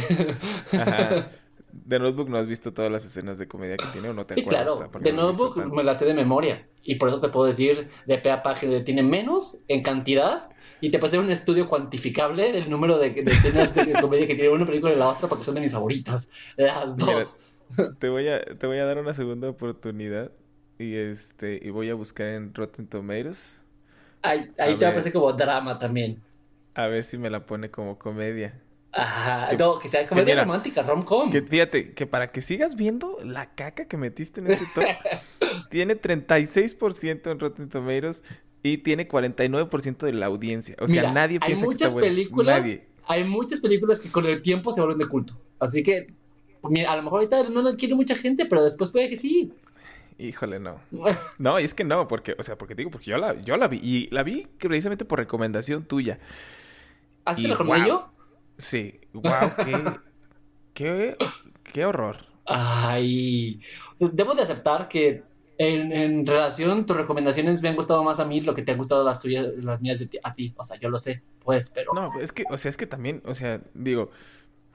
Ajá. De Notebook no has visto todas las escenas de comedia que tiene o no te sí, claro. De Notebook me las sé de memoria. Y por eso te puedo decir de pe a página, tiene menos en cantidad y te pasé un estudio cuantificable del número de, escenas de comedia que tiene una película y la otra porque son de mis favoritas. Las dos. te, voy a, te voy a dar una segunda oportunidad y este y voy a buscar en Rotten Tomatoes. Ahí, ahí te va a pasar como drama también. A ver si me la pone como comedia. Ajá, no, que sea comedia romántica, rom-com. Que fíjate, que para que sigas viendo la caca que metiste en este top, tiene 36% en Rotten Tomatoes y tiene 49% de la audiencia. O sea, nadie piensa que está películas, Hay muchas películas que con el tiempo se vuelven de culto. Así que, a lo mejor ahorita no lo quiere mucha gente, pero después puede que sí. Híjole, no. No, es que no, porque, o sea, porque digo, porque yo la, yo la vi. Y la vi precisamente por recomendación tuya. ¿Has la wow, yo? Sí, wow, qué, qué, qué horror. Ay, debo de aceptar que en, en, relación, tus recomendaciones me han gustado más a mí lo que te han gustado las tuyas, las mías de a ti. O sea, yo lo sé, pues, pero. No, es que, o sea, es que también, o sea, digo,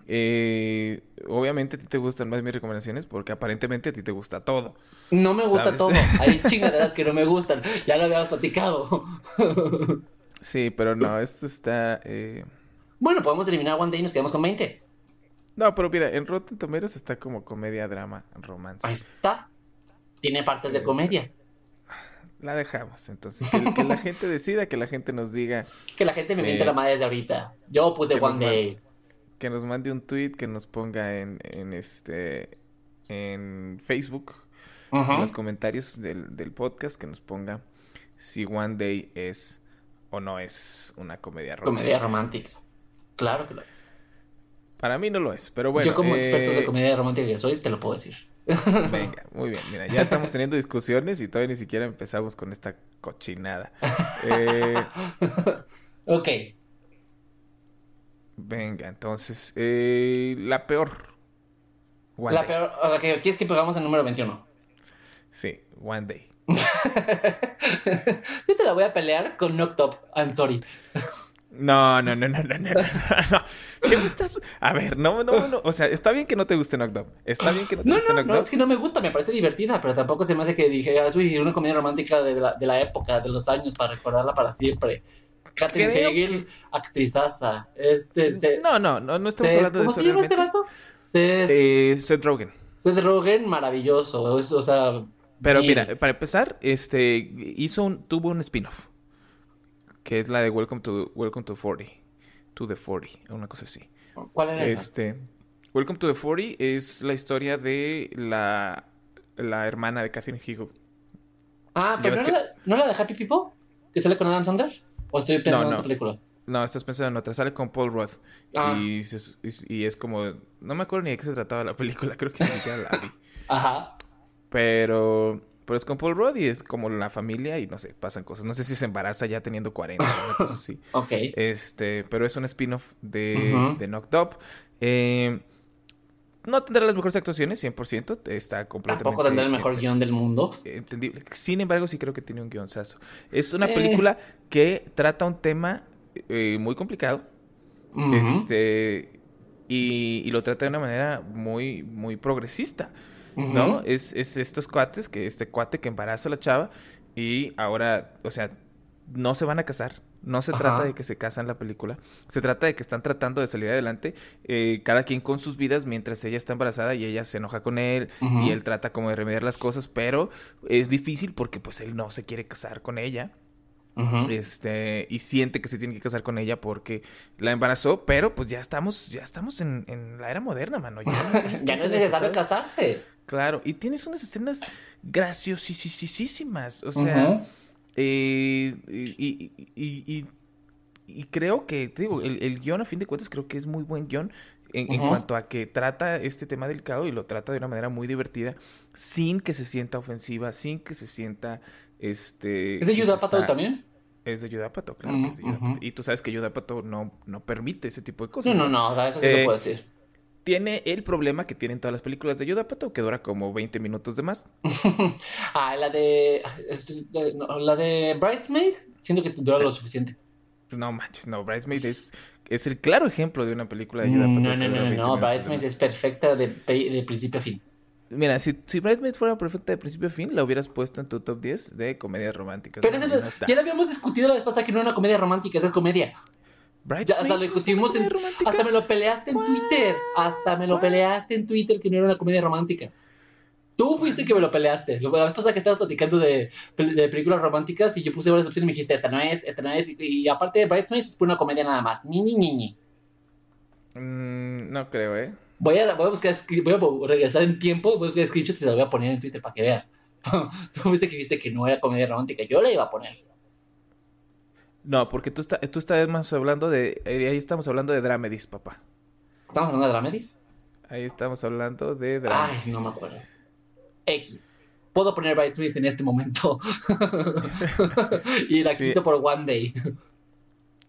eh, obviamente a ti te gustan más mis recomendaciones porque aparentemente a ti te gusta todo. No me gusta todo. Hay chingaderas que no me gustan. Ya lo habíamos platicado. sí, pero no, esto está. Eh... Bueno, podemos eliminar One Day y nos quedamos con 20. No, pero mira, en Rotten Tomatoes está como comedia, drama, romance. Ahí está tiene partes de comedia. La dejamos, entonces. Que, la gente decida, que la gente nos diga. Que la gente me miente la eh, madre desde ahorita. Yo puse One Day. que nos mande un tweet, que nos ponga en, en este en Facebook, en los comentarios del, del podcast, que nos ponga si One Day es o no es una comedia romántica. Comedia romántica. Claro que lo es. Para mí no lo es, pero bueno. Yo como experto de eh, comedia romántica que soy, te lo puedo decir. Venga, muy bien. Mira, ya estamos teniendo discusiones y todavía ni siquiera empezamos con esta cochinada. Eh... ok. Venga, entonces, eh, la peor. la peor, o sea, que quieres que pegamos el número 21. Sí, One Day. Yo te la voy a pelear con Up, I'm sorry. No, no, no, no, no, no, no. ¿Qué me estás...? A ver, no, no, no. O sea, está bien que no te guste Knocked Up. Está bien que no te guste no, No, es que no me gusta, me parece divertida, pero tampoco se me hace que dije, ah, soy una comedia romántica de la, de la época, de los años, para recordarla para siempre. Catherine Hegel, actrizaza. Este, no, no, no, no estamos hablando de eso. ¿Cómo se llama este rato? Seth, eh, Seth Rogen. Seth Rogen, maravilloso. o sea. Pero mira, para empezar, este hizo un, tuvo un spin-off que es la de Welcome to Welcome to 40, to the 40, una cosa así. ¿Cuál era este, Welcome to the 40 es la historia de la, la hermana de Catherine Hegel. Ah, pero no, la, ¿no la de Happy People? ¿Que sale con Adam Sandler? ¿O estoy pensando en otra película? No, estás pensando en otra. Sale con Paul Roth. Ah. Y, y, es como... No me acuerdo ni de qué se trataba la película. Creo que ni siquiera la vi. Ajá. Pero Pero es con Paul Rudd y es como la familia y no sé, pasan cosas. No sé si se embaraza ya teniendo 40, una cosa así. ok. Este, pero es un spin-off de, de Knocked Up. Eh, no tendrá las mejores actuaciones, 100%. Está completamente... Tampoco tendrá el mejor guion del mundo. Entendible. Sin embargo, sí creo que tiene un guionzazo. Es una película que trata un tema eh, muy complicado. Este... Y, y, lo trata de una manera muy, muy progresista. ¿No? Es, es estos cuates, que este cuate que embaraza a la chava y ahora, o sea, no se van a casar. No se trata de que se casan la película. Se trata de que están tratando de salir adelante, eh, cada quien con sus vidas, mientras ella está embarazada y ella se enoja con él y él trata como de remediar las cosas, pero es difícil porque pues él no se quiere casar con ella. Este, y siente que se tiene que casar con ella porque la embarazó, pero pues ya estamos, ya estamos en, en la era moderna, mano. Ya no, ya no es necesario casarse. Claro, y tienes unas escenas graciosísimas. O sea, eh, y, y, y, creo que, te digo, el, el, guion a fin de cuentas creo que es muy buen guion en, en, cuanto a que trata este tema delicado y lo trata de una manera muy divertida, sin que se sienta ofensiva, sin que se sienta, este... ¿Es de Yudapato también? Es de Yudapato, claro que es de Y tú sabes que Yudapato no, no permite ese tipo de cosas. No, no, no, eso sí eh, puedo decir tiene el problema que tienen todas las películas de Yudapato, que dura como 20 minutos de más. ah, la de, la de Bridesmaid, siento que dura lo suficiente. No manches, no, Bridesmaid es, es el claro ejemplo de una película de Yudapato. No, no, no, no, Bridesmaid es perfecta de, de, principio a fin. Mira, si, si Bridesmaid fuera perfecta de principio a fin, la hubieras puesto en tu top 10 de comedias románticas. Pero ya la habíamos discutido la vez pasada que no era una comedia romántica, esa es comedia hasta lo discutimos en, hasta me lo peleaste en Twitter. Hasta me lo peleaste en Twitter que no era una comedia romántica. Tú fuiste el que me lo peleaste. La vez pasada que estabas platicando de, de, películas románticas y yo puse varias opciones y me dijiste, esta no es, esta no es. Y, aparte de Bridesmaids es una comedia nada más. Ni, ni, ni, ni. Mm, no creo, ¿eh? Voy a, voy a buscar, voy a regresar en tiempo, voy a buscar screenshots y te voy a poner en Twitter para que veas. Tú fuiste que viste que no era comedia romántica. Yo la iba a poner. No, porque tú, está, tú estás más hablando de... Eh, ahí estamos hablando de Dramedis, papá. ¿Estamos hablando de Dramedis? Ahí estamos hablando de Dramedis. Ay, no me acuerdo. X. Puedo poner Bridesmaids en este momento. y la quito por One Day.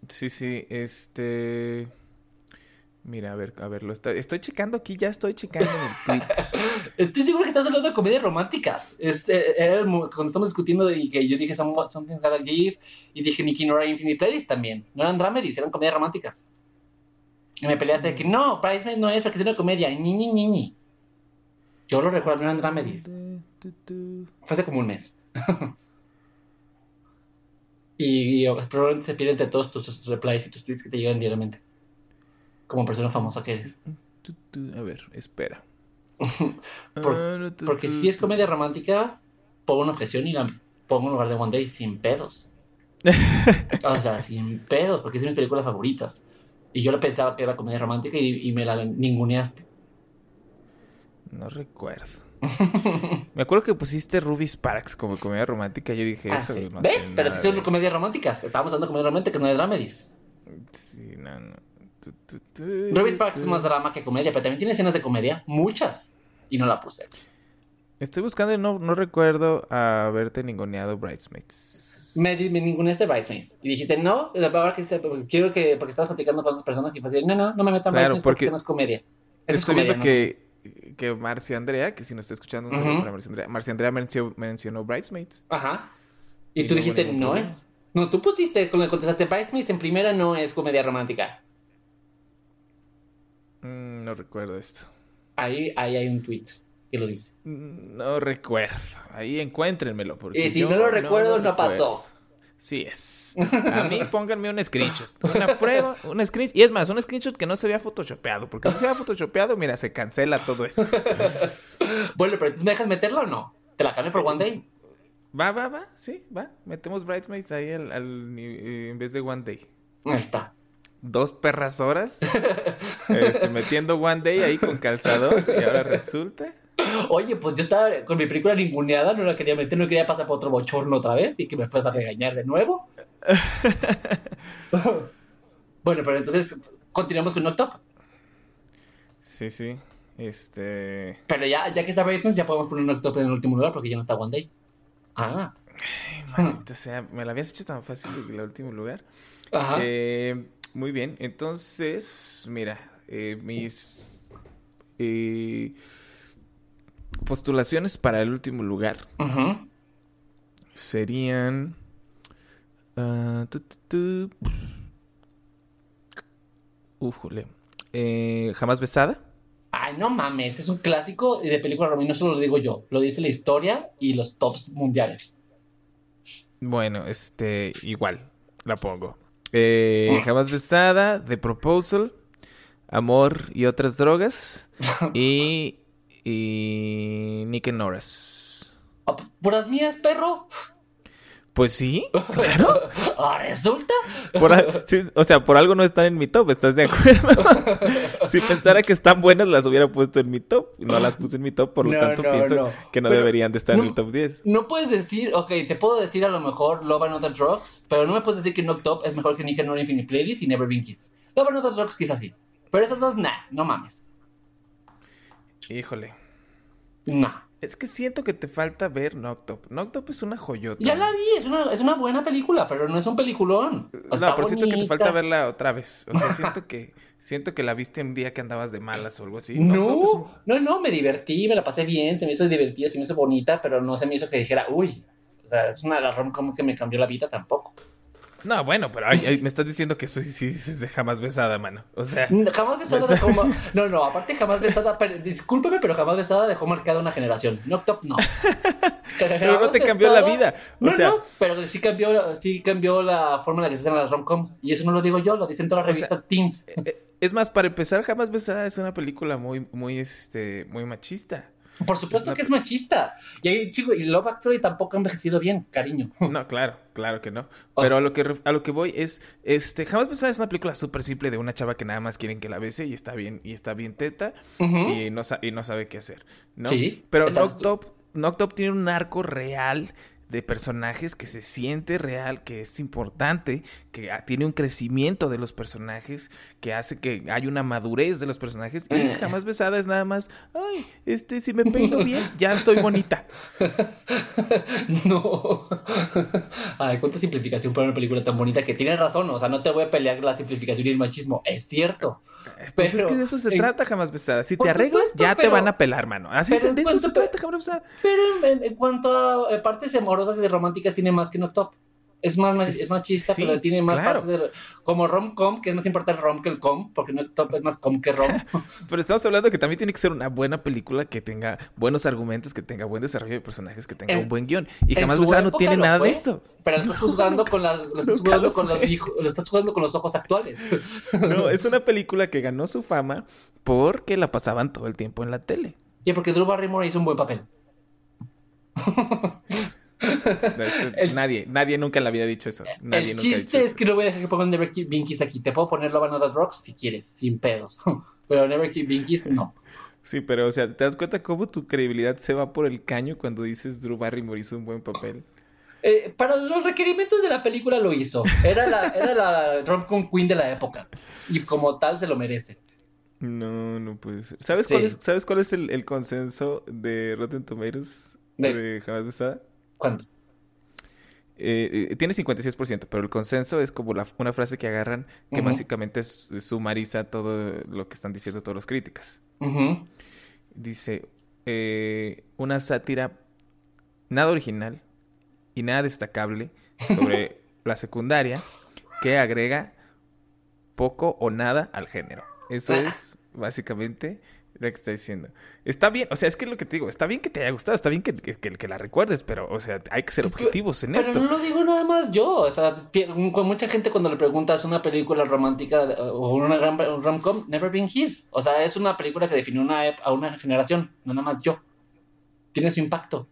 Sí, sí, este... Mira, a ver, a ver, lo estoy, estoy checando aquí, ya estoy checando en el Twitter. estoy seguro que estás hablando de comedias románticas. Es, eh, era cuando estamos discutiendo y que yo dije Something's Gotta Give y dije Nicky Nora Infinite Playlist también. No eran dramedies, eran comedias románticas. Y me peleaste de que no, Price no es porque es una comedia. Ni, ni, ni, ni. Yo lo recuerdo, no eran dramedies. Fue hace como un mes. y, y, probablemente se pierden entre todos tus replies y tus tweets que te llegan diariamente como persona famosa que eres. A ver, espera. Ah, porque si es comedia romántica, pongo una objeción y la pongo en lugar de One Day sin pedos. o sea, sin pedos, porque es de mis películas favoritas. Y yo le pensaba que era comedia romántica y, me la ninguneaste. No recuerdo. me acuerdo que pusiste Ruby Sparks como comedia romántica. Yo dije ah, eso. Sí. No Pero si son comedias románticas. Estábamos hablando de comedia romántica, no de dramedies. Sí, no, no. Ruby Sparks es más drama que comedia, pero también tiene escenas de comedia, muchas, y no la puse. Estoy buscando y no, no recuerdo haberte ninguneado Bridesmaids. Me, me ninguneaste Bridesmaids. Y dijiste, no, que quiero que, porque estabas platicando con otras personas y fue así, no, no, no me metan Bridesmaids porque, no es comedia. estoy viendo que, que Marcia Andrea, que si no está escuchando, un saludo para Marcia Andrea, Marcia Andrea mencionó, mencionó Bridesmaids. Ajá. Y, tú dijiste, no es. No, tú pusiste, cuando contestaste Bridesmaids en primera no es comedia romántica. No recuerdo esto. Ahí, ahí hay un tweet que lo dice. Mm, no recuerdo. Ahí encuéntrenmelo. Porque y si no lo recuerdo, no, pasó. Sí es. A mí pónganme un screenshot. Una prueba, un screenshot. Y es más, un screenshot que no se vea photoshopeado. Porque no se vea photoshopeado, mira, se cancela todo esto. bueno, pero ¿tú me dejas meterla o no? ¿Te la cambio por One Day? Va, va, va. Sí, va. Metemos Bridesmaids ahí al, en vez de One Day. Ahí está dos perras horas este, metiendo One Day ahí con calzador y ahora resulta. Oye, pues yo estaba con mi película ninguneada, no la quería meter, no quería pasar por otro bochorno otra vez y que me fueras a regañar de nuevo. bueno, pero entonces continuamos con el top. Sí, sí. Este. Pero ya, ya que está Britney, ya podemos poner un top en el último lugar porque ya no está One Day. Ah. o sea, me la habías hecho tan fácil en el último lugar. Ajá. Eh, muy bien, entonces, mira, eh, mis eh, postulaciones para el último lugar serían... Uh, tu, Jamás besada. Ay, no mames, es un clásico de película no solo lo digo yo, lo dice la historia y los tops mundiales. Bueno, este, igual, la pongo. Eh, jamás besada, The Proposal, Amor y otras drogas y, y Nick Norris. Ah, ¿Puras mías, perro? Pues sí, claro. Ah, ¿Resulta? o sea, por algo no están en mi top, ¿estás de acuerdo? si pensara que están buenas, las hubiera puesto en mi top. No las puse en mi top, por lo tanto pienso que no deberían de estar en el top 10. No puedes decir, ok, te puedo decir a lo mejor Love and Other Drugs, pero no me puedes decir que Knocked Top es mejor que Nick and Infinite Playlist y Never Been Kiss. Love and Other Drugs quizás sí. Pero esas dos, nah, no mames. Híjole. Nah. Es que siento que te falta ver Noctop. Noctop es una joyota. Ya la vi, es una, es una buena película, pero no es un peliculón. no, pero siento que te falta verla otra vez. O sea, siento que siento que la viste un día que andabas de malas o algo así. No, no, no, me divertí, me la pasé bien, se me hizo divertida, se me hizo bonita, pero no se me hizo que dijera, uy, o sea, es una rom como que me cambió la vida tampoco. No, bueno, pero me estás diciendo que soy sí de jamás besada, mano. O sea. Jamás besada dejó. No, no, aparte jamás besada. discúlpeme, pero jamás besada dejó marcada una generación. No, no. pero no te cambió la vida. O sea... no, pero sí cambió, sí cambió la forma en la que se hacen las romcoms. Y eso no lo digo yo, lo dicen todas las revistas teens. Eh, eh, es más, para empezar, jamás besada es una película muy, muy, este, muy machista. Por supuesto que es machista. Y ahí, chico, y Love Actually tampoco ha envejecido bien, cariño. No, claro, claro que no. Pero a lo que a lo que voy es, este, jamás pensaba es una película súper simple de una chava que nada más quieren que la bese y está bien, y está bien teta y, no, y no sabe qué hacer, ¿no? Sí. Pero Knocked Up tiene un arco real de personajes que se siente real, que es importante, que tiene un crecimiento de los personajes, que hace que hay una madurez de los personajes. Y eh. jamás besada es nada más, ay, este, si me peino bien, ya estoy bonita. no. Ay, cuánta simplificación para una película tan bonita que tiene razón. O sea, no te voy a pelear la simplificación y el machismo. Es cierto. Pues es que de eso se trata jamás besada. Si te arreglas, ya te van a pelar, mano. Así de eso se trata jamás besada. Pero en, cuanto a eh, partes amorosas y románticas, tiene más que no top. Es más, es más chista, pero tiene más parte de, como rom-com, que es más importante el rom que el com, porque no top es más com que rom. pero estamos hablando que también tiene que ser una buena película que tenga buenos argumentos, que tenga buen desarrollo de personajes, que tenga un buen guion. Y jamás besada no tiene nada de esto. Pero lo estás juzgando con las, lo estás jugando con los, lo estás jugando con los ojos actuales. no, es una película que ganó su fama porque la pasaban todo el tiempo en la tele. Y porque Drew Barrymore hizo un buen papel. nadie, nadie nunca le había dicho eso. Nadie el chiste es que no voy a dejar que pongan Never Keep Binkies aquí. Te puedo poner Love and Rocks si quieres, sin pedos. pero Never Keep Binkies, no. Sí, pero o sea, ¿te das cuenta cómo tu credibilidad se va por el caño cuando dices Drew Barrymore hizo un buen papel? Eh, para los requerimientos de la película lo hizo. Era la, era la rom-com queen de la época. Y como tal se lo merece. No, no puede ser. ¿Sabes cuál es, ¿sabes cuál es el, consenso de Rotten Tomatoes de, de Jamás Besada? ¿Cuánto? Eh, eh, tiene 56%, pero el consenso es como una frase que agarran que básicamente sumariza todo lo que están diciendo todos los críticas. Dice, eh, una sátira nada original y nada destacable sobre la secundaria que agrega poco o nada al género. Eso ah. es básicamente lo que está diciendo. Está bien, o sea, es que lo que te digo, está bien que te haya gustado, está bien que, que, la recuerdes, pero, o sea, hay que ser objetivos en esto. Pero no lo digo nada más yo, o sea, mucha gente cuando le preguntas una película romántica o una gran un rom-com, Never Been His. O sea, es una película que definió una, a una generación, no nada más yo. Tiene su impacto.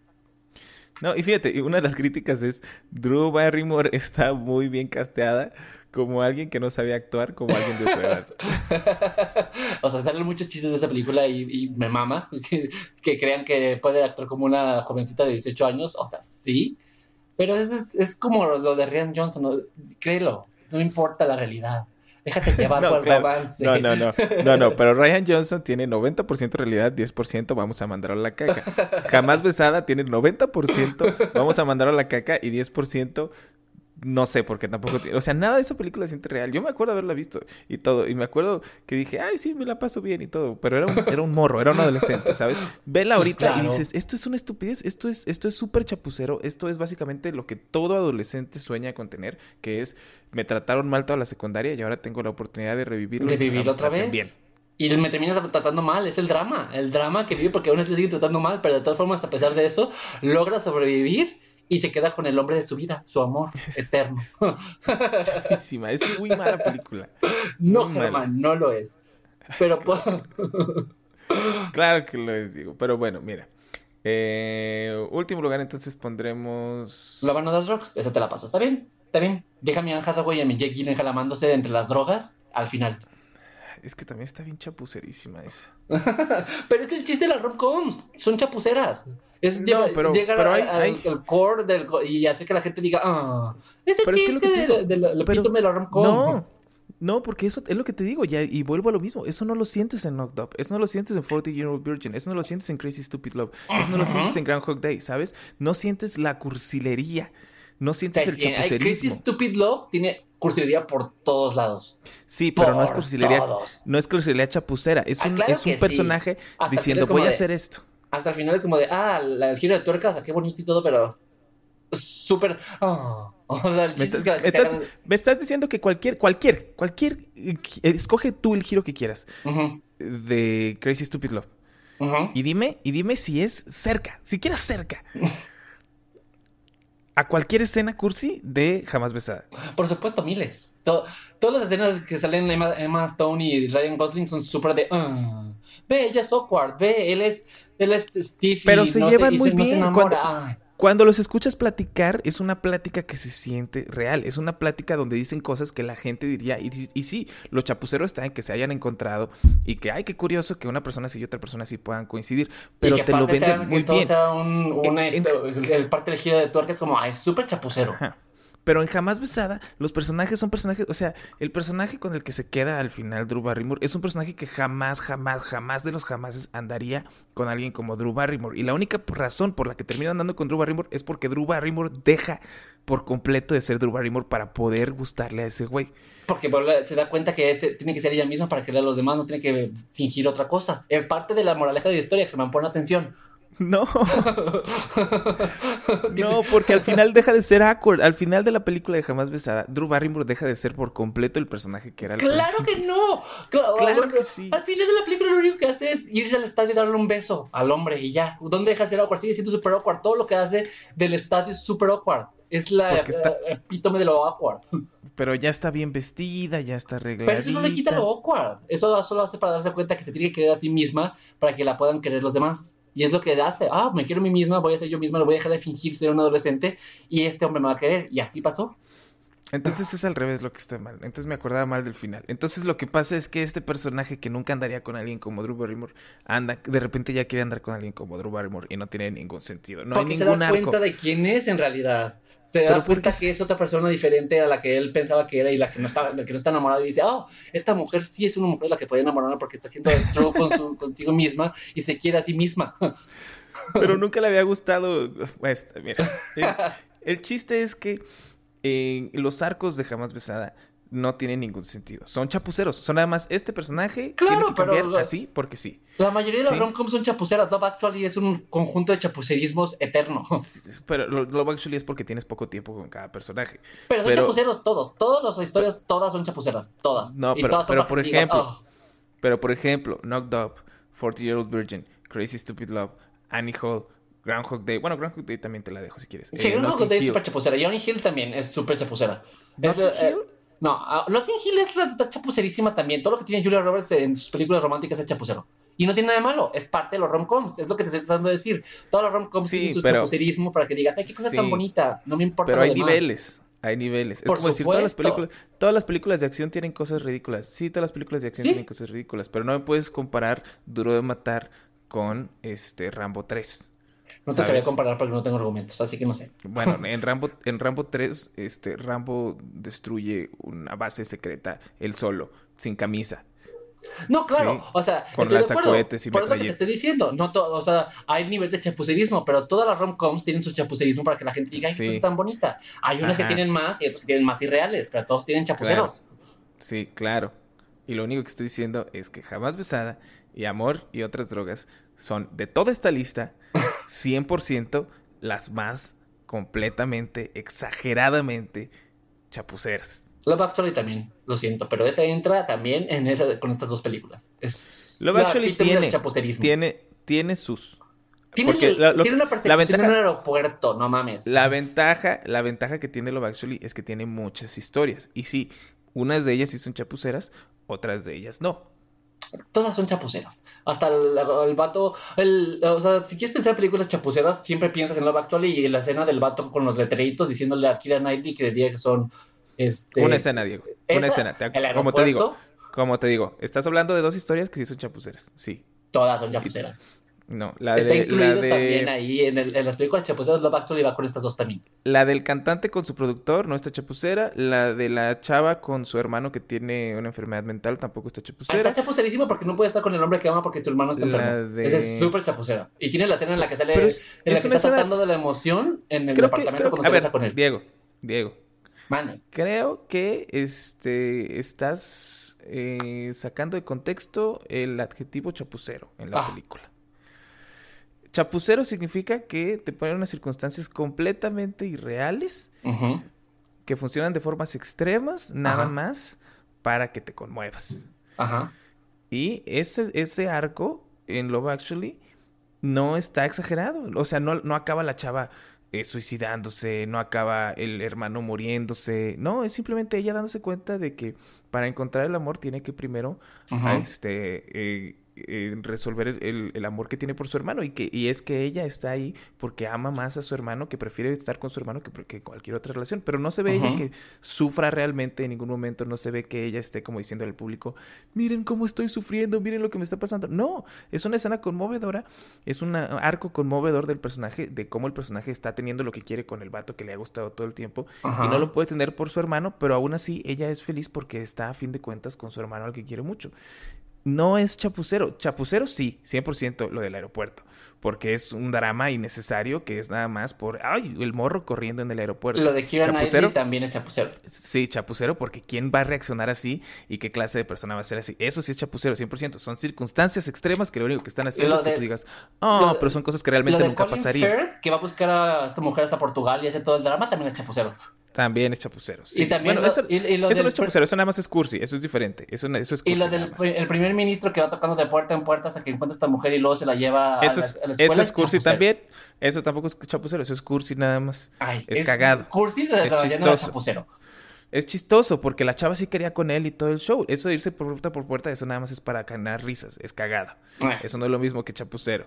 No, y fíjate, una de las críticas es, Drew Barrymore está muy bien casteada como alguien que no sabía actuar, como alguien de su edad. o sea, salen muchos chistes de esa película y, me mama que, crean que puede actuar como una jovencita de 18 años. O sea, sí. Pero es, es, como lo de Rian Johnson, créelo, no importa la realidad. Déjate llevar por el romance. No, no, no. No, no. Pero Ryan Johnson tiene 90% realidad, 10% vamos a mandarlo a la caca. Jamás besada tiene 90% vamos a mandarlo a la caca y 10% no sé, porque tampoco... O sea, nada de esa película siente real. Yo me acuerdo haberla visto y todo. Y me acuerdo que dije, ay, sí, me la paso bien y todo. Pero era un, era un morro, era un adolescente, ¿sabes? Vela pues ahorita y dices, esto es una estupidez, esto es esto es súper chapucero. Esto es básicamente lo que todo adolescente sueña con tener, que es, me trataron mal toda la secundaria y ahora tengo la oportunidad de revivirlo. De otra vez. Bien. Y me termina tratando mal, es el drama, el drama que vive porque aún le sigue tratando mal, pero de todas formas, a pesar de eso, logra sobrevivir y se queda con el hombre de su vida, su amor eterno. Chafísima, es muy mala película. No, Germán, no lo es. Pero claro que lo es, digo. Pero bueno, mira. Eh, último lugar, entonces pondremos. La mano de los rocks, esa te la paso. ¿Está bien? ¿Está bien? Déjame a Hathaway y a mi Jake Gyllenhaal amándose entre las drogas al final. Es que también está bien chapucerísima esa. pero es que el chiste de las rom-coms son chapuceras. Es no, pero, llegar pero hay, al, core del, y hacer que la gente diga, ah, ese pero chiste es que lo que de, de, la rom-com. No, no, porque eso es lo que te digo, ya, y vuelvo a lo mismo. Eso no lo sientes en Knocked Up, eso no lo sientes en 40 Year Old Virgin, eso no lo sientes en Crazy Stupid Love, eso no lo sientes en Groundhog Day, ¿sabes? No sientes la cursilería, no sientes el chapucerismo. Crazy Stupid Love tiene cursilería por todos lados. Sí, pero no es cursilería, no es cursilería chapucera, es ah, un, es un personaje diciendo voy a hacer esto hasta el final es como de, ah, el giro de tuercas, qué bonito y todo, pero súper... Oh. O sea, el me, estás, me, estás, diciendo que cualquier, cualquier, cualquier, escoge tú el giro que quieras de Crazy Stupid Love. Y dime, y dime si es cerca, si quieres cerca. a cualquier escena cursi de Jamás Besada. Por supuesto, miles. todas las escenas que salen Emma, Emma Stone y Ryan Gosling son súper de... Uh, ve, ella es awkward, ve, él es él es Steve Pero se llevan muy bien. cuando, los escuchas platicar, es una plática que se siente real. Es una plática donde dicen cosas que la gente diría. Y, y sí, los chapuceros están en que se hayan encontrado y que, ay, qué curioso que una persona así y otra persona así puedan coincidir. Pero te lo venden muy bien. Sea un, el, parte del giro de tuerca es como, ay, súper chapucero. Pero en Jamás Besada, los personajes son personajes. O sea, el personaje con el que se queda al final Drew Barrymore es un personaje que jamás, jamás, jamás de los jamás andaría con alguien como Drew Barrymore. Y la única razón por la que termina andando con Drew Barrymore es porque Drew Barrymore deja por completo de ser Drew Barrymore para poder gustarle a ese güey. Porque se da cuenta que ese, tiene que ser ella misma para querer a los demás, no tiene que fingir otra cosa. Es parte de la moraleja de la historia, Germán, pon atención. No. no, porque al final deja de ser awkward. Al final de la película de Jamás Besada, Drew Barrymore deja de ser por completo el personaje que era al ¡Claro que no! Claro, que sí. Al final de la película lo único que hace es irse al estadio y darle un beso al hombre y ya. ¿Dónde deja de ser awkward? Sigue siendo super awkward. Todo lo que hace del estadio es super awkward. Es la epítome de lo awkward. Pero ya está bien vestida, ya está arreglada. Pero eso no le quita lo awkward. Eso solo hace para darse cuenta que se tiene que querer a sí misma para que la puedan querer los demás. Y es lo que hace, ah, me quiero a mí misma, voy a ser yo misma, lo voy a dejar de fingir ser un adolescente y este hombre me va a querer. Y así pasó. Entonces es al revés lo que está mal. Entonces me acordaba mal del final. Entonces lo que pasa es que este personaje que nunca andaría con alguien como Drew Barrymore, anda, de repente ya quiere andar con alguien como Drew Barrymore y no tiene ningún sentido. No hay ningún se da cuenta de quién es en realidad se da cuenta que es otra persona diferente a la que él pensaba que era y la que no está, la que no está enamorada y dice, oh, esta mujer sí es una mujer la que puede enamorar porque está haciendo el con su, consigo misma y se quiere a sí misma. Pero nunca le había gustado, pues, mira, el, chiste es que en los arcos de Jamás Besada no tiene ningún sentido. Son chapuceros. Son nada más este personaje claro, tiene que cambiar así porque sí. La mayoría de las romcoms son chapuceras. Love Actually es un conjunto de chapucerismos eterno. pero Love Actually es porque tienes poco tiempo con cada personaje. Pero son chapuceros todos. Todas las historias, todas son chapuceras. Todas. No, pero, pero por ejemplo, oh". pero por ejemplo, Knocked Up, 40 Year Old Virgin, Crazy Stupid Love, Annie Hall, Groundhog Day. Bueno, Groundhog Day también te la dejo si quieres. Sí, eh, Groundhog Day es súper chapucera. Johnny Hill también es súper chapucera. Es, eh, no, Notting Hill es la, chapucerísima también. Todo lo que tiene Julia Roberts en sus películas románticas es chapucero. Y no tiene nada de malo, es parte de los rom-coms, es lo que te estoy tratando de decir. Todos los rom-coms tienen su chapucerismo para que digas, ay, qué cosa tan bonita, no me importa. Pero hay niveles, hay niveles. Es como decir, todas las películas, todas las películas de acción tienen cosas ridículas. Sí, todas las películas de acción tienen cosas ridículas, pero no me puedes comparar Duro de Matar con este Rambo 3. No te sabía comparar porque no tengo argumentos, así que no sé. Bueno, en Rambo, en Rambo 3, este, Rambo destruye una base secreta él solo, sin camisa. No, claro, o sea, con estoy de acuerdo. Y por eso que te estoy diciendo, no o sea, hay nivel de chapucerismo, pero todas las rom-coms tienen su chapucerismo para que la gente diga, ay, es tan bonita. Hay unas que tienen más y otras que tienen más irreales, pero todos tienen chapuceros. Sí, claro. Y lo único que estoy diciendo es que jamás besada y amor y otras drogas son de toda esta lista 100% las más completamente, exageradamente chapuceras. Love Actually también, lo siento, pero esa entra también en esa, con estas dos películas. Es Love Actually tiene, tiene, tiene sus... Tiene, tiene una persecución en un aeropuerto, no mames. La ventaja, la ventaja que tiene Love Actually es que tiene muchas historias. Y sí, unas de ellas sí son chapuceras, otras de ellas no. Todas son chapuceras. Hasta el, el vato. El, o sea, si quieres pensar en películas chapuceras, siempre piensas en Love Actually y la escena del vato con los letreritos diciéndole a Kira Knightley que diga que son. Este, una escena, Diego. Una escena. como te digo. Como te digo, estás hablando de dos historias que sí son chapuceras. Sí. Todas son chapuceras. No, la Está de. incluido la de... también ahí en, el, en las películas chapuceras. Love Actually va con estas dos también. La del cantante con su productor no está chapucera. La de la chava con su hermano que tiene una enfermedad mental tampoco está chapucera. Está chapucerísimo porque no puede estar con el hombre que ama porque su hermano está enfermo. De... Esa es súper chapucera. Y tiene la escena en la que sale. Es, en la que está escena... de la emoción en el creo departamento que, cuando se besa con él. Diego, Diego. Mane. Creo que este estás eh, sacando de contexto el adjetivo chapucero en la ah. película. Chapucero significa que te ponen unas circunstancias completamente irreales que funcionan de formas extremas, nada más, para que te conmuevas. Ajá. Y ese, ese arco en Love Actually no está exagerado. O sea, no, no acaba la chava eh, suicidándose, no acaba el hermano muriéndose. No, es simplemente ella dándose cuenta de que para encontrar el amor tiene que primero este, eh, eh, resolver el, el, amor que tiene por su hermano y que y es que ella está ahí porque ama más a su hermano que prefiere estar con su hermano que, que cualquier otra relación. Pero no se ve ella que sufra realmente en ningún momento no se ve que ella esté como diciendo al público miren cómo estoy sufriendo miren lo que me está pasando no es una escena conmovedora es un arco conmovedor del personaje de cómo el personaje está teniendo lo que quiere con el vato que le ha gustado todo el tiempo y no lo puede tener por su hermano pero aún así ella es feliz porque está a fin de cuentas con su hermano al que quiere mucho no es chapucero. Chapucero sí, 100% lo del aeropuerto. Porque es un drama innecesario que es nada más por, ay, el morro corriendo en el aeropuerto. Lo de Kira Knightley también es chapucero. Sí, chapucero porque ¿quién va a reaccionar así y qué clase de persona va a ser así? Eso sí es chapucero, 100%. Son circunstancias extremas que lo único que están haciendo es que tú digas, oh, pero son cosas que realmente nunca pasarían. que va a buscar a esta mujer hasta Portugal y hace todo el drama, también es chapucero. También es chapucero. Sí. Y también bueno, eso, no es chapucero, eso nada más es cursi, eso es diferente. Eso, eso es cursi, Y lo del el primer ministro que va tocando de puerta en puerta hasta que encuentra a esta mujer y luego se la lleva eso a, la, Eso es cursi también. Eso tampoco es chapucero, eso es cursi nada más. Ay, es, cagado. Cursi es chistoso. chapucero. Es chistoso porque la chava sí quería con él y todo el show. Eso de irse por puerta por puerta, eso nada más es para ganar risas. Es cagado. Eso no es lo mismo que chapucero.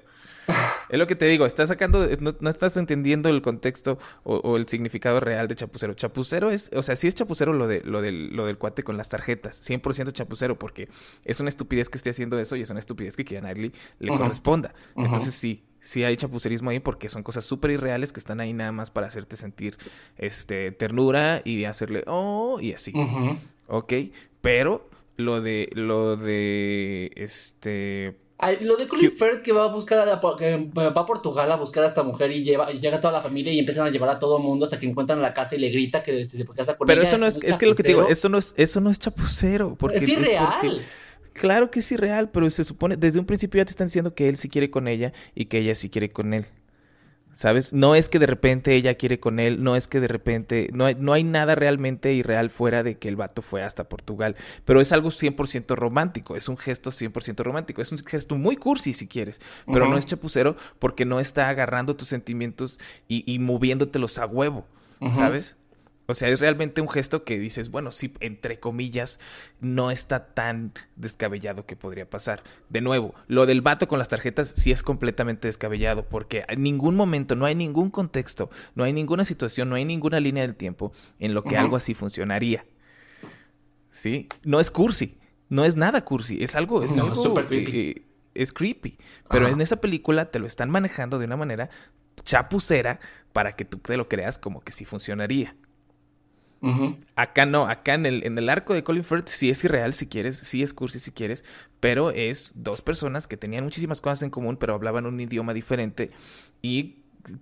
es lo que te digo, estás sacando, no, estás entendiendo el contexto o, el significado real de chapucero. Chapucero es, o sea, sí es chapucero lo, de, lo, del, lo del cuate con las tarjetas. 100% chapucero porque es una estupidez que esté haciendo eso y es una estupidez que Keira Knightley le corresponda. Entonces sí, sí hay chapucerismo ahí porque son cosas súper irreales que están ahí nada más para hacerte sentir este ternura y hacerle oh y así. Ok, pero lo de lo de este lo de Colin Firth que va a buscar a, que va a Portugal a buscar a esta mujer y lleva llega toda la familia y empiezan a llevar a todo el mundo hasta que encuentran la casa y le grita que se casa con Pero eso no es, es, que lo que te digo, eso no es, eso no es chapucero. Porque, es irreal. Claro que es irreal, pero se supone, desde un principio ya te están diciendo que él sí quiere con ella y que ella sí quiere con él. ¿Sabes? No es que de repente ella quiere con él, no es que de repente, no hay, no hay nada realmente irreal fuera de que el vato fue hasta Portugal, pero es algo 100% romántico, es un gesto 100% romántico, es un gesto muy cursi si quieres, pero no es chapucero porque no está agarrando tus sentimientos y, y moviéndotelos a huevo, ¿sabes? O sea, es realmente un gesto que dices, bueno, sí, entre comillas, no está tan descabellado que podría pasar. De nuevo, lo del vato con las tarjetas sí es completamente descabellado, porque en ningún momento, no hay ningún contexto, no hay ninguna situación, no hay ninguna línea del tiempo en lo que algo así funcionaría. ¿Sí? No es cursi, no es nada cursi, es algo, es algo... Super creepy. Eh, es creepy. Pero en esa película te lo están manejando de una manera chapucera para que tú te lo creas como que sí funcionaría. Acá no, acá en el, en el arco de Colin Firth sí es irreal si quieres, sí es cursi si quieres, pero es dos personas que tenían muchísimas cosas en común, pero hablaban un idioma diferente y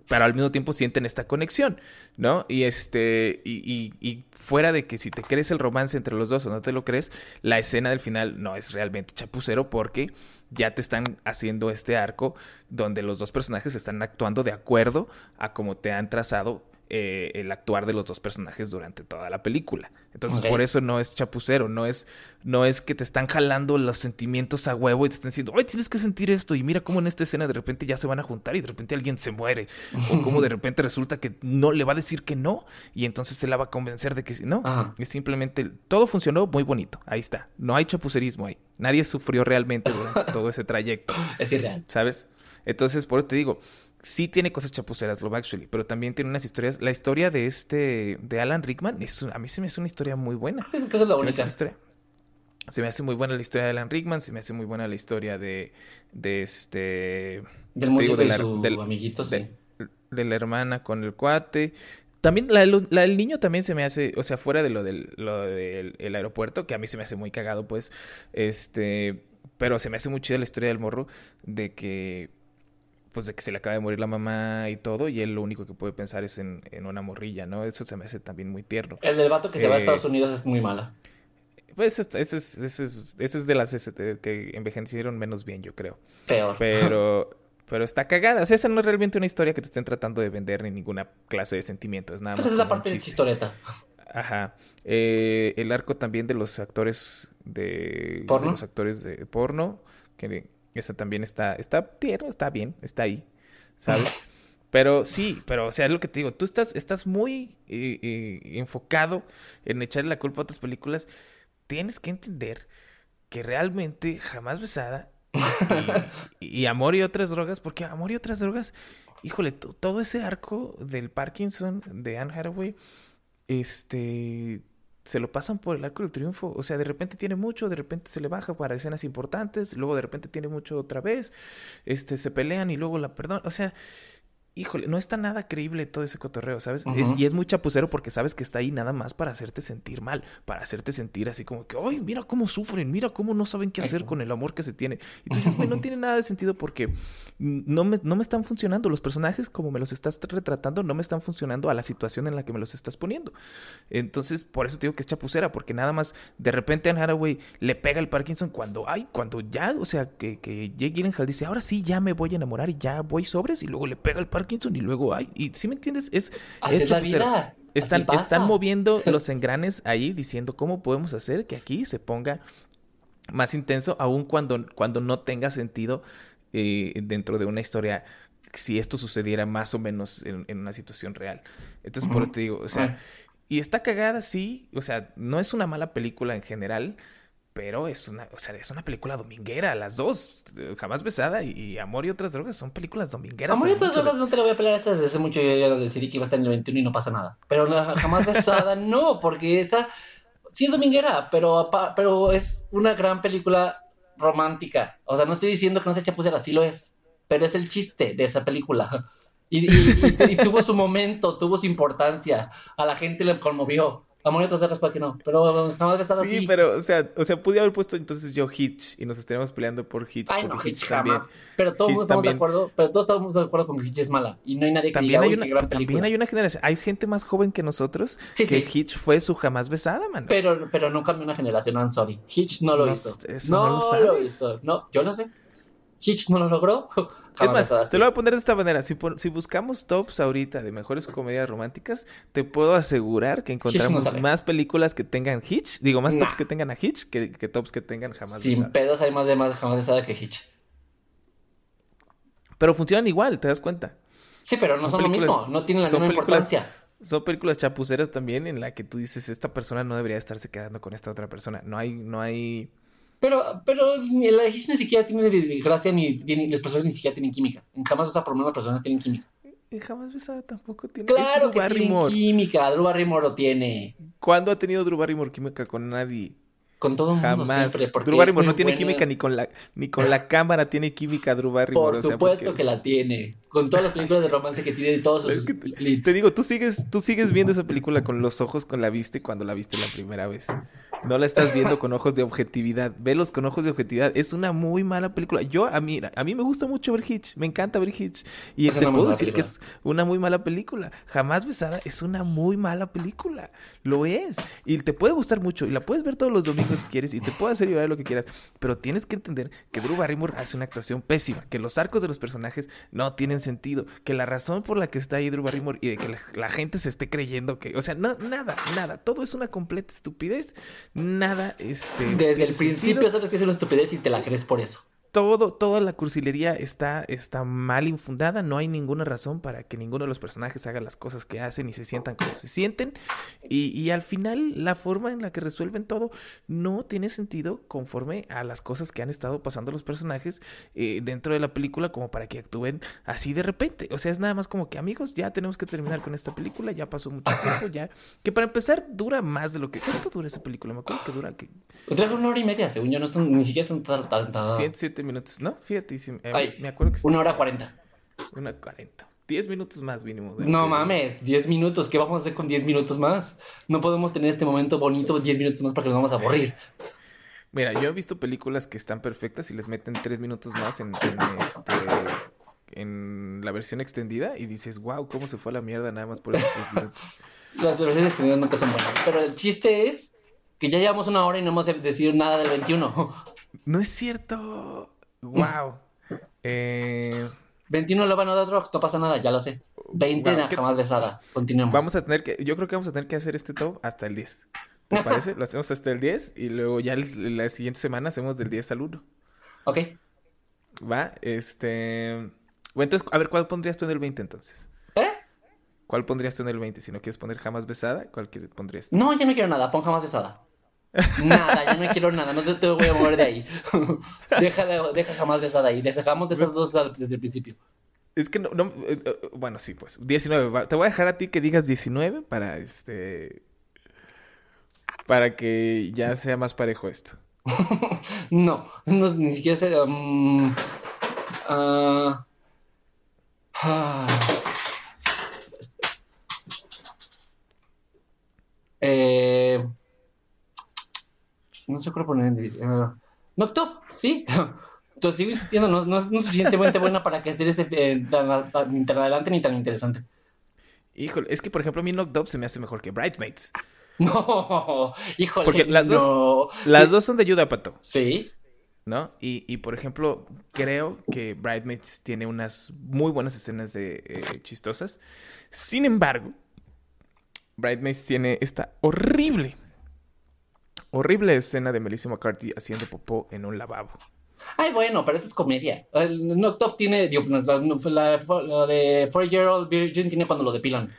pero al mismo tiempo sienten esta conexión, ¿no? Y este, y, y, fuera de que si te crees el romance entre los dos o no te lo crees, la escena del final no es realmente chapucero porque ya te están haciendo este arco donde los dos personajes están actuando de acuerdo a cómo te han trazado eh, el actuar de los dos personajes durante toda la película. Entonces, por eso no es chapucero, no es, no es que te están jalando los sentimientos a huevo y te están diciendo, ay, tienes que sentir esto. Y mira cómo en esta escena de repente ya se van a juntar y de repente alguien se muere. o cómo de repente resulta que no le va a decir que no. Y entonces se la va a convencer de que sí. No, es simplemente todo funcionó muy bonito. Ahí está. No hay chapucerismo ahí. Nadie sufrió realmente durante todo ese trayecto. Es irreal. ¿Sabes? Entonces, por eso te digo, sí tiene cosas chapuceras Love Actually, pero también tiene unas historias. La historia de este, de Alan Rickman, es, a mí se me hace una historia muy buena. es la única. Se me, hace muy buena la historia de Alan Rickman, se me hace muy buena la historia de, de este... Del músico de, la, del, amiguito, sí. De, la hermana con el cuate. También la, del niño también se me hace, o sea, fuera de lo del, lo del el aeropuerto, que a mí se me hace muy cagado, pues, este, pero se me hace muy chida la historia del morro de que pues de que se le acaba de morir la mamá y todo, y él lo único que puede pensar es en, una morrilla, ¿no? Eso se me hace también muy tierno. El del vato que se va a Estados eh, Unidos es muy mala. Pues eso, eso, es, eso, es, eso es de las que envejecieron menos bien, yo creo. Peor. Pero, pero está cagada. O sea, esa no es realmente una historia que te estén tratando de vender ni ninguna clase de sentimiento. Es nada pues más. Esa es la parte de historieta. Ajá. Eh, el arco también de los actores de, ¿Porno? de los actores de porno que esa también está, está tierno, está bien, está ahí, ¿sabes? Pero sí, pero o sea, es lo que te digo, tú estás, estás muy eh, eh, enfocado en echarle la culpa a otras películas. Tienes que entender que realmente jamás besada y, amor y otras drogas, porque amor y otras drogas, híjole, todo ese arco del Parkinson de Anne Hathaway, este, se lo pasan por el arco del triunfo. O sea, de repente tiene mucho, de repente se le baja para escenas importantes, luego de repente tiene mucho otra vez, este, se pelean y luego la perdón. O sea, híjole, no está nada creíble todo ese cotorreo, ¿sabes? y es muy chapucero porque sabes que está ahí nada más para hacerte sentir mal, para hacerte sentir así como que, ay, mira cómo sufren, mira cómo no saben qué hacer con el amor que se tiene. Y tú dices, güey, no tiene nada de sentido porque no me, no me están funcionando. Los personajes, como me los estás retratando, no me están funcionando a la situación en la que me los estás poniendo. Entonces, por eso te digo que es chapucera, porque nada más de repente a Haraway le pega el Parkinson cuando, ay, cuando ya, o sea, que, que Jake Gyllenhaal dice, ahora sí, ya me voy a enamorar y ya voy sobres, y luego le pega el Parkinson Parkinson y luego hay. Y si me entiendes, es. es la vida. Están, están moviendo los engranes ahí diciendo cómo podemos hacer que aquí se ponga más intenso, aun cuando, cuando no tenga sentido eh, dentro de una historia si esto sucediera más o menos en, una situación real. Entonces, por eso te digo, o sea, y está cagada, sí, o sea, no es una mala película en general, pero es una, o sea, es una película dominguera, las dos, jamás besada y, Amor y otras drogas son películas domingueras. Amor y otras drogas no te la voy a pelear esa desde hace mucho, yo ya decidí que iba a estar en el 21 y no pasa nada. Pero jamás besada no, porque esa sí es dominguera, pero, pero es una gran película romántica. O sea, no estoy diciendo que no sea chapucera, sí lo es, pero es el chiste de esa película. Y, y tuvo su momento, tuvo su importancia, a la gente le conmovió. Amor y otras drogas, ¿para que no? Pero jamás besada sí, Sí, pero, o sea, o sea, pude haber puesto entonces yo Hitch y nos estaríamos peleando por Hitch. Ay, no, Hitch, también. Pero todos estamos de acuerdo, pero todos estamos de acuerdo con que Hitch es mala. Y no hay nadie que también diga, hay una, También hay una generación, hay gente más joven que nosotros que Hitch fue su jamás besada, man. Pero, pero no cambió una generación, I'm sorry. Hitch no lo hizo. no, lo, sabes. lo hizo. No, yo lo sé. Hitch no lo logró. Es más, te lo voy a poner de esta manera. Si, si, buscamos tops ahorita de mejores comedias románticas, te puedo asegurar que encontramos más películas que tengan Hitch. Digo, más tops que tengan a Hitch que, tops que tengan jamás Sin pedos hay más de más jamás besada que Hitch. Pero funcionan igual, ¿te das cuenta? Sí, pero no son, lo mismo. No tienen la misma importancia. Son películas chapuceras también en la que tú dices, esta persona no debería estarse quedando con esta otra persona. No hay, no hay pero, pero la Hitch ni siquiera tiene gracia ni, ni las personas ni siquiera tienen química. En jamás besada por lo menos las personas tienen química. En jamás besada tampoco tiene Claro que tiene química, Drew Barrymore lo tiene. ¿Cuándo ha tenido Drew Barrymore química con nadie? Con todo el mundo Jamás. siempre. Porque Drew Barrymore no tiene buena. química ni con la ni con la cámara tiene química Drew Barrymore. Por o sea, supuesto porque- que la tiene. Con todas las películas de romance que tiene y todos sus Es que leads. Te digo, tú sigues, tú sigues viendo esa película con los ojos con la viste cuando la viste la primera vez. No la estás viendo con ojos de objetividad. Velos con ojos de objetividad. Es una muy mala película. Yo, a mí, a mí me gusta mucho ver Hitch. Me encanta ver Hitch. Y Es te puedo decir que es una muy mala película. Jamás besada es una muy mala película. Lo es. Y te puede gustar mucho. Y la puedes ver todos los domingos si quieres. Y te puede hacer llorar lo que quieras. Pero tienes que entender que Drew Barrymore hace una actuación pésima. Que los arcos de los personajes no tienen sentido. Que la razón por la que está ahí Drew Barrymore y de que la, la gente se esté creyendo que... O sea, no, nada, nada. Todo es una completa estupidez. Nada, este... Desde el principio sentido. sabes que es una estupidez y te la crees por eso. Todo, toda la cursilería está, está mal infundada. No hay ninguna razón para que ninguno de los personajes haga las cosas que hacen y se sientan como se sienten. Y, y al final, la forma en la que resuelven todo no tiene sentido conforme a las cosas que han estado pasando los personajes eh, dentro de la película, como para que actúen así de repente. O sea, es nada más como que, amigos, ya tenemos que terminar con esta película. Ya pasó mucho tiempo, ya. Que para empezar, dura más de lo que. ¿Cuánto dura esa película? Me acuerdo que dura que Otra una hora y media, según yo, no están, ni siquiera están tan... tan- tan- 107 minutos, ¿no? Fíjate, sí, eh, Ay, me acuerdo que Una hora cuarenta. Una 40. 10 minutos más mínimo. de- No mames, 10 minutos. ¿Qué vamos a hacer con 10 minutos más? No podemos tener este momento bonito 10 minutos más porque nos vamos a aburrir. Mira, yo he visto películas que están perfectas y les meten 3 minutos más en, en, este, en la versión extendida y dices, wow, cómo se fue a la mierda nada más por esos 3 minutos. Las versiones extendidas nunca son buenas. Pero el chiste es que ya llevamos una hora y no hemos decidido nada del 21. No es cierto. Wow. Eh, 21 lo van a dar drugs, no pasa nada, ya lo sé. 20 Wow, ¿qué- jamás besada. Continuemos. vamos a tener que, yo creo que vamos a tener que hacer este top hasta el 10. ¿Te parece? Lo hacemos hasta el 10 y luego ya el- la siguiente semana hacemos del 10 al 1. Ok. Va, este... Bueno, entonces, a ver, ¿cuál pondrías tú en el 20 entonces? ¿Eh? ¿Cuál pondrías tú en el 20? Si no quieres poner jamás besada, ¿cuál pondrías tú? No, ya no quiero nada, pon jamás besada. Nada, ya no quiero nada, no te, te voy a mover de ahí. Déjala, deja jamás besada ahí. Dejamos de esas dos desde el principio. Es que no, no, eh, eh, bueno, sí, pues, 19. va- Te voy a dejar a ti que digas 19 para, este, para que ya sea más parejo esto. No, no ni siquiera sé. um, ah, ah. eh, no sé cuál poner. en- eh, Noctop, sí. Entonces sigo insistiendo, no, no es no es suficientemente buena para que esté eh, tan, tan- ni tan adelante ni tan interesante. Híjole, es que, por ejemplo, a mí Knocked se me hace mejor que Bridesmaids. No, híjole. Porque las dos-. Las dos son de ayuda, Pato, Sí. ¿no? Y, y, por ejemplo, creo que Bridesmaids tiene unas muy buenas escenas de eh, chistosas. Sin embargo, Bridesmaids tiene esta horrible, horrible escena de Melissa McCarthy haciendo popó en un lavabo. Ay, bueno, pero eso es comedia. El Noctop tiene, digo, la, la- la de Four Year Old Virgin tiene cuando lo depilan.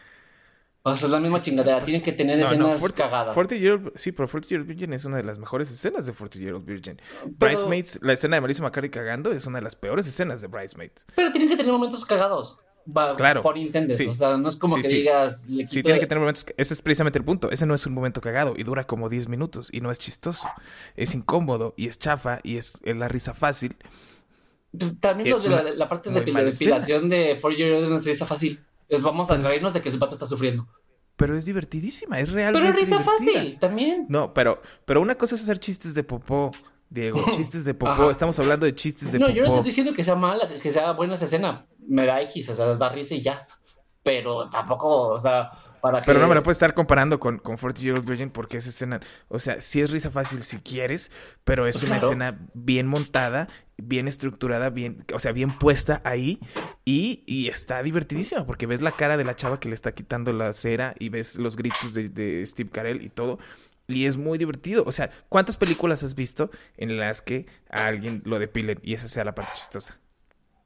O sea, es la misma chingadera. Pues, Tienen que tener no, no, escenas Forty- cagadas. Forty Year Old- sí, pero Forty Year Old Virgin es una de las mejores escenas de Forty Year Old Virgin. Pero- Bridesmaids, la escena de Melissa McCarthy cagando es una de las peores escenas de Bridesmaids. Pero tienen que tener momentos cagados. Va, Claro, Por intended. sí. O sea, no es como Sí, que sí. digas. Le Sí, quito- tiene que tener momentos. Ese es precisamente el punto. Ese no es un momento cagado y dura como 10 minutos y no es chistoso. Es incómodo y es chafa y es, la risa fácil. También los de la, parte de la depilación de Four Year Old es risa fácil. Es, vamos a Pero reírnos de que su pato está sufriendo. Pero es divertidísima, es Pero realmente risa divertida. fácil, también. No, pero, pero una cosa es hacer chistes de popó, Diego. Chistes de popó. Ajá. Estamos hablando de chistes de No, popó. yo no estoy diciendo que sea mala, que sea buena esa escena. Me da X, o sea, da risa y ya. Pero tampoco, o sea, para que. Pero no me la puedes estar comparando con, con 40 Year Old Virgin porque esa escena, o sea, sí es risa fácil si quieres, pero es una escena bien montada, bien estructurada, bien, o sea, bien puesta ahí y, y está divertidísima porque ves la cara de la chava que le está quitando la cera y ves los gritos de, de Steve Carell y todo. Y es muy divertido. O sea, ¿cuántas películas has visto en las que a alguien lo depilen y esa sea la parte chistosa?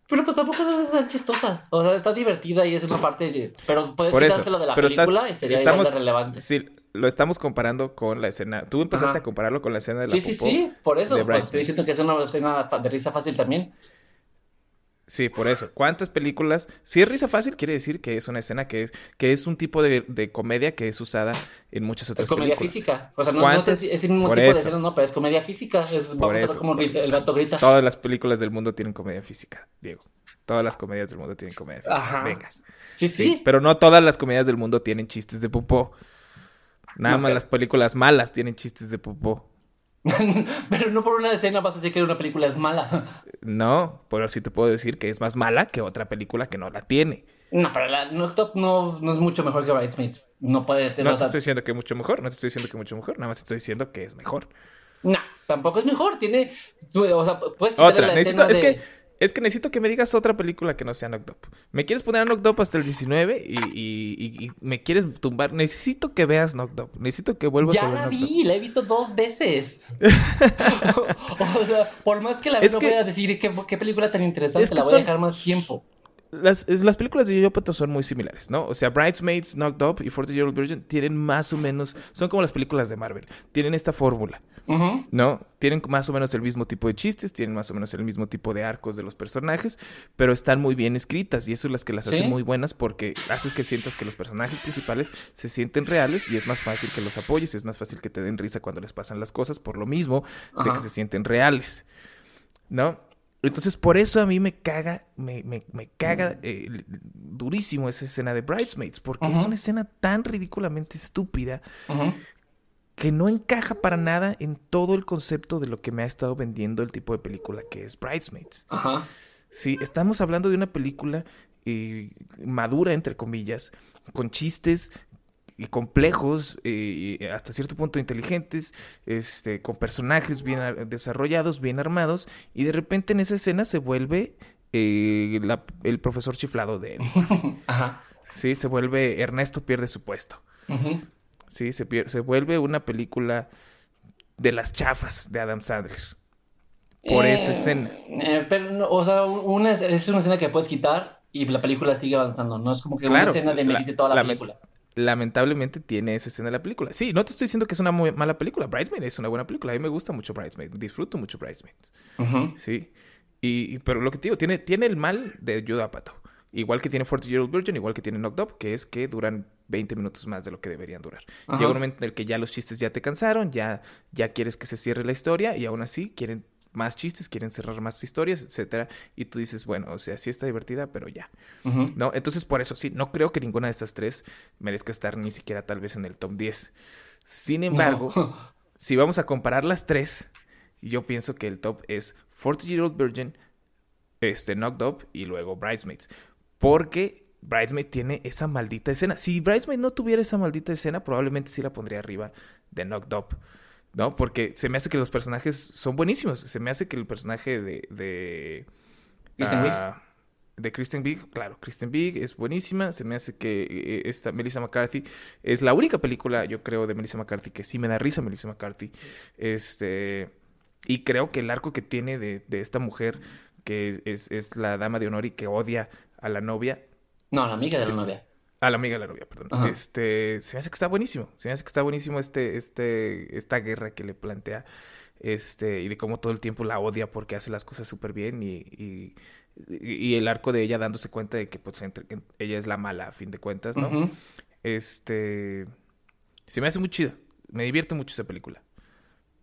Pero pues tampoco es tan chistosa. O sea, está divertida y es una parte. de- Pero puedes Por eso, de la pero estás- película y sería estamos- igual de relevante. Sí, lo estamos comparando con la escena. Tú empezaste Ajá. a compararlo con la escena de la Sí, sí, popó sí, por eso. Pues estoy diciendo que es una escena de risa fácil también. Sí, por eso. ¿Cuántas películas? Si es risa fácil, quiere decir que es una escena que es, que es un tipo de, de comedia que es usada en muchas otras películas. Es comedia física. O sea, no, no sé si es el mismo tipo de escena, no, pero es comedia física. Es, vamos a ver cómo el gato grita. Todas las películas del mundo tienen comedia física, Diego. Todas las comedias del mundo tienen comedia física. Ajá. Venga. Sí, sí, Pero no todas las comedias del mundo tienen chistes de popó. Nada más las películas malas tienen chistes de popó. pero no por una escena vas a decir que una película es mala. No, pero sí te puedo decir que es más mala que otra película que no la tiene. No, pero la no, no, no es mucho mejor que Bridesmaids. No puede ser. No te estoy diciendo que es mucho mejor, no te estoy diciendo que es mucho mejor, nada más te estoy diciendo que es mejor. No, tampoco es mejor. Tiene. O sea, puedes Otra, la necesito, es que es que necesito que me digas otra película que no sea Knocked Up. Me quieres poner a Knocked Up hasta el 19 y, y, y, me quieres tumbar. Necesito que veas Knocked Up. Necesito que vuelvas a ver. Ya la vi, la he visto dos veces. o, sea, por más que la vea, no voy a decir qué, qué película tan interesante, la voy a dejar más tiempo. Las, las, películas de Yo Pato son muy similares, ¿no? O sea, Bridesmaids, Knocked Up y 40 Year Old Virgin tienen más o menos, son como las películas de Marvel, tienen esta fórmula, ¿no? Tienen más o menos el mismo tipo de chistes, tienen más o menos el mismo tipo de arcos de los personajes, pero están muy bien escritas y eso es las que las hace muy buenas porque haces que sientas que los personajes principales se sienten reales y es más fácil que los apoyes, es más fácil que te den risa cuando les pasan las cosas por lo mismo de que se sienten reales, ¿no? Entonces, por eso a mí me caga, me, me, me caga eh, durísimo esa escena de Bridesmaids, porque es una escena tan ridículamente estúpida que no encaja para nada en todo el concepto de lo que me ha estado vendiendo el tipo de película que es Bridesmaids. Ajá. Sí, estamos hablando de una película eh, madura, entre comillas, con chistes y complejos, y hasta cierto punto inteligentes, este, con personajes bien desarrollados, bien armados, y de repente en esa escena se vuelve eh, el profesor chiflado de él. Ajá. Sí, se vuelve Ernesto pierde su puesto. Sí, se, se vuelve una película de las chafas de Adam Sandler. Por esa eh, escena. Eh, pero, o sea, una, es una escena que puedes quitar y la película sigue avanzando. No es como que una escena de la, toda la película lamentablemente tiene esa escena de la película. Sí, no te estoy diciendo que es una muy mala película. Bridesmaid es una buena película. A mí me gusta mucho Bridesmaid. Disfruto mucho Bridesmaid. Sí. Y, pero lo que te digo, tiene, tiene el mal de Judah Pato. Igual que tiene 40 Year Old Virgin, igual que tiene Knocked Up, que es que duran 20 minutos más de lo que deberían durar. Llega un momento en el que ya los chistes ya te cansaron, ya, ya quieres que se cierre la historia y aún así quieren más chistes, quieren cerrar más historias, etcétera, y tú dices, bueno, o sea, sí está divertida, pero ya. ¿No? Entonces, por eso sí, no creo que ninguna de estas tres merezca estar ni siquiera tal vez en el top 10. Sin embargo, si vamos a comparar las tres, yo pienso que el top es 40 Year Old Virgin, este Knocked Up y luego Bridesmaids, porque Bridesmaid tiene esa maldita escena. Si Bridesmaid no tuviera esa maldita escena, probablemente sí la pondría arriba de Knocked Up. ¿no? Porque se me hace que los personajes son buenísimos. Se me hace que el personaje de... de Kristen uh, De Kristen Big, claro, Kristen Big es buenísima. Se me hace que eh, esta Melissa McCarthy es la única película, yo creo, de Melissa McCarthy que sí me da risa Melissa McCarthy. Este... Y creo que el arco que tiene de, de esta mujer, que es, es, la dama de honor y que odia a la novia. No, la amiga de la novia. A la amiga de la novia, perdón. Este, se me hace que está buenísimo. Se me hace que está buenísimo este, este, esta guerra que le plantea. Este, y de cómo todo el tiempo la odia porque hace las cosas súper bien y, y, y, el arco de ella dándose cuenta de que pues ella es la mala a fin de cuentas, ¿no? Este, se me hace muy chida. Me divierte mucho esa película.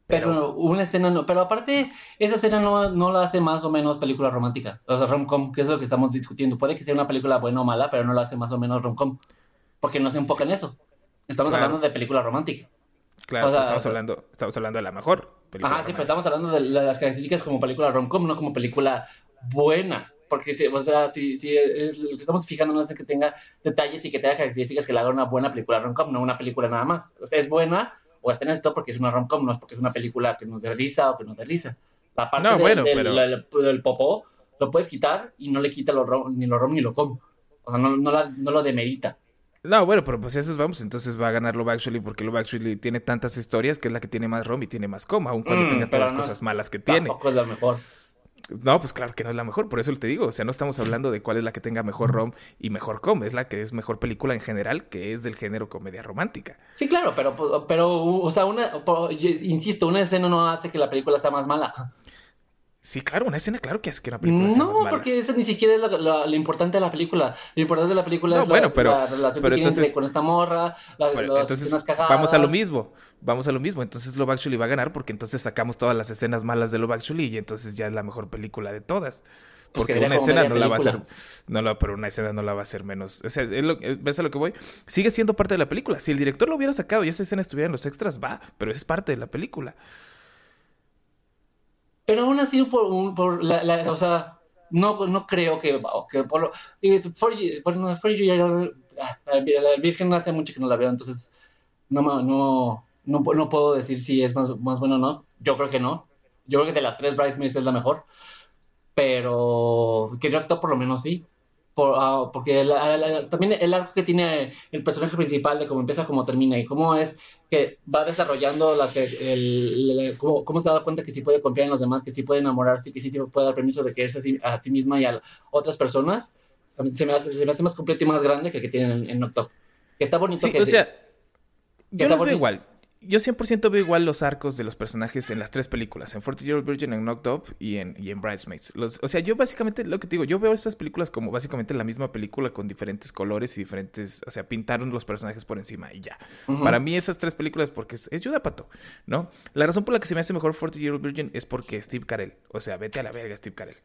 Pero, una escena no, pero aparte, esa escena no, no la hace más o menos película romántica. O sea, rom-com, que es lo que estamos discutiendo. Puede que sea una película buena o mala, pero no la hace más o menos rom-com. Porque no se enfoca en eso. Estamos hablando de película romántica. Claro, estamos, hablando, estamos hablando de la mejor película. Ajá, sí, pero estamos hablando de las características como película rom-com, no como película buena. Porque, o sea, si, si es, lo que estamos fijando no es que tenga detalles y que tenga características que le haga una buena película rom-com, no una película nada más. O sea, es buena, está en esto porque es una rom-com, no es porque es una película que nos risa o que nos risa. La parte no, bueno, del, popó lo puedes quitar y no le quita lo rom, ni lo rom ni lo com. O sea, no, no, la, no lo demerita. No, bueno, pero pues eso vamos, entonces va a ganar Love Actually porque Love Actually tiene tantas historias que es la que tiene más rom y tiene más com, aun cuando mm, tenga todas las cosas malas que tiene. Tampoco es la mejor. No, pues claro que no es la mejor, por eso te digo, o sea, no estamos hablando de cuál es la que tenga mejor rom y mejor com, es la que es mejor película en general, que es del género comedia romántica. Sí, claro, pero, pero o sea, una, insisto, una escena no hace que la película sea más mala. Sí, claro, una escena, claro que es que una película No, porque eso ni siquiera es lo, importante de la película. Lo importante de la película es la, la, relación que tiene con esta morra, la, las escenas cagadas. Vamos a lo mismo, vamos a lo mismo. Entonces Love Actually va a ganar porque entonces sacamos todas las escenas malas de Love Actually y entonces ya es la mejor película de todas. Pues porque una escena no la va a hacer, no la, pero una escena no la va a hacer menos. O sea, ¿ves a lo que voy? Sigue siendo parte de la película. Si el director lo hubiera sacado y esa escena estuviera en los extras, va, pero es parte de la película. Pero aún así, por, por la, la, o sea, no, no creo que, que por lo, y for, for, la Virgen hace mucho que no la veo, entonces no, no, no, no puedo decir si es más, más bueno o no. Yo creo que no. Yo creo que de las tres Bridesmaids es la mejor. Pero que yo por lo menos sí. Ah, porque también el arco que tiene el personaje principal de cómo empieza, cómo termina y cómo es que va desarrollando la que el, cómo, se da cuenta que sí puede confiar en los demás, que sí puede enamorarse, que sí, puede dar permiso de quererse a sí, misma y a otras personas, se me, hace, se me hace más completo y más grande que el que tienen en, en Que está bonito. que, o sea, yo lo veo igual yo 100% veo igual los arcos de los personajes en las tres películas, en Forty Year Old Virgin, en Knocked Up y en, y en Bridesmaids. o sea, yo básicamente, lo que te digo, yo veo estas películas como básicamente la misma película con diferentes colores y diferentes, o sea, pintaron los personajes por encima y ya. Para mí esas tres películas porque es, es Pato, ¿no? La razón por la que se me hace mejor Forty Year Old Virgin es porque Steve Carell, o sea, vete a la verga Steve Carell,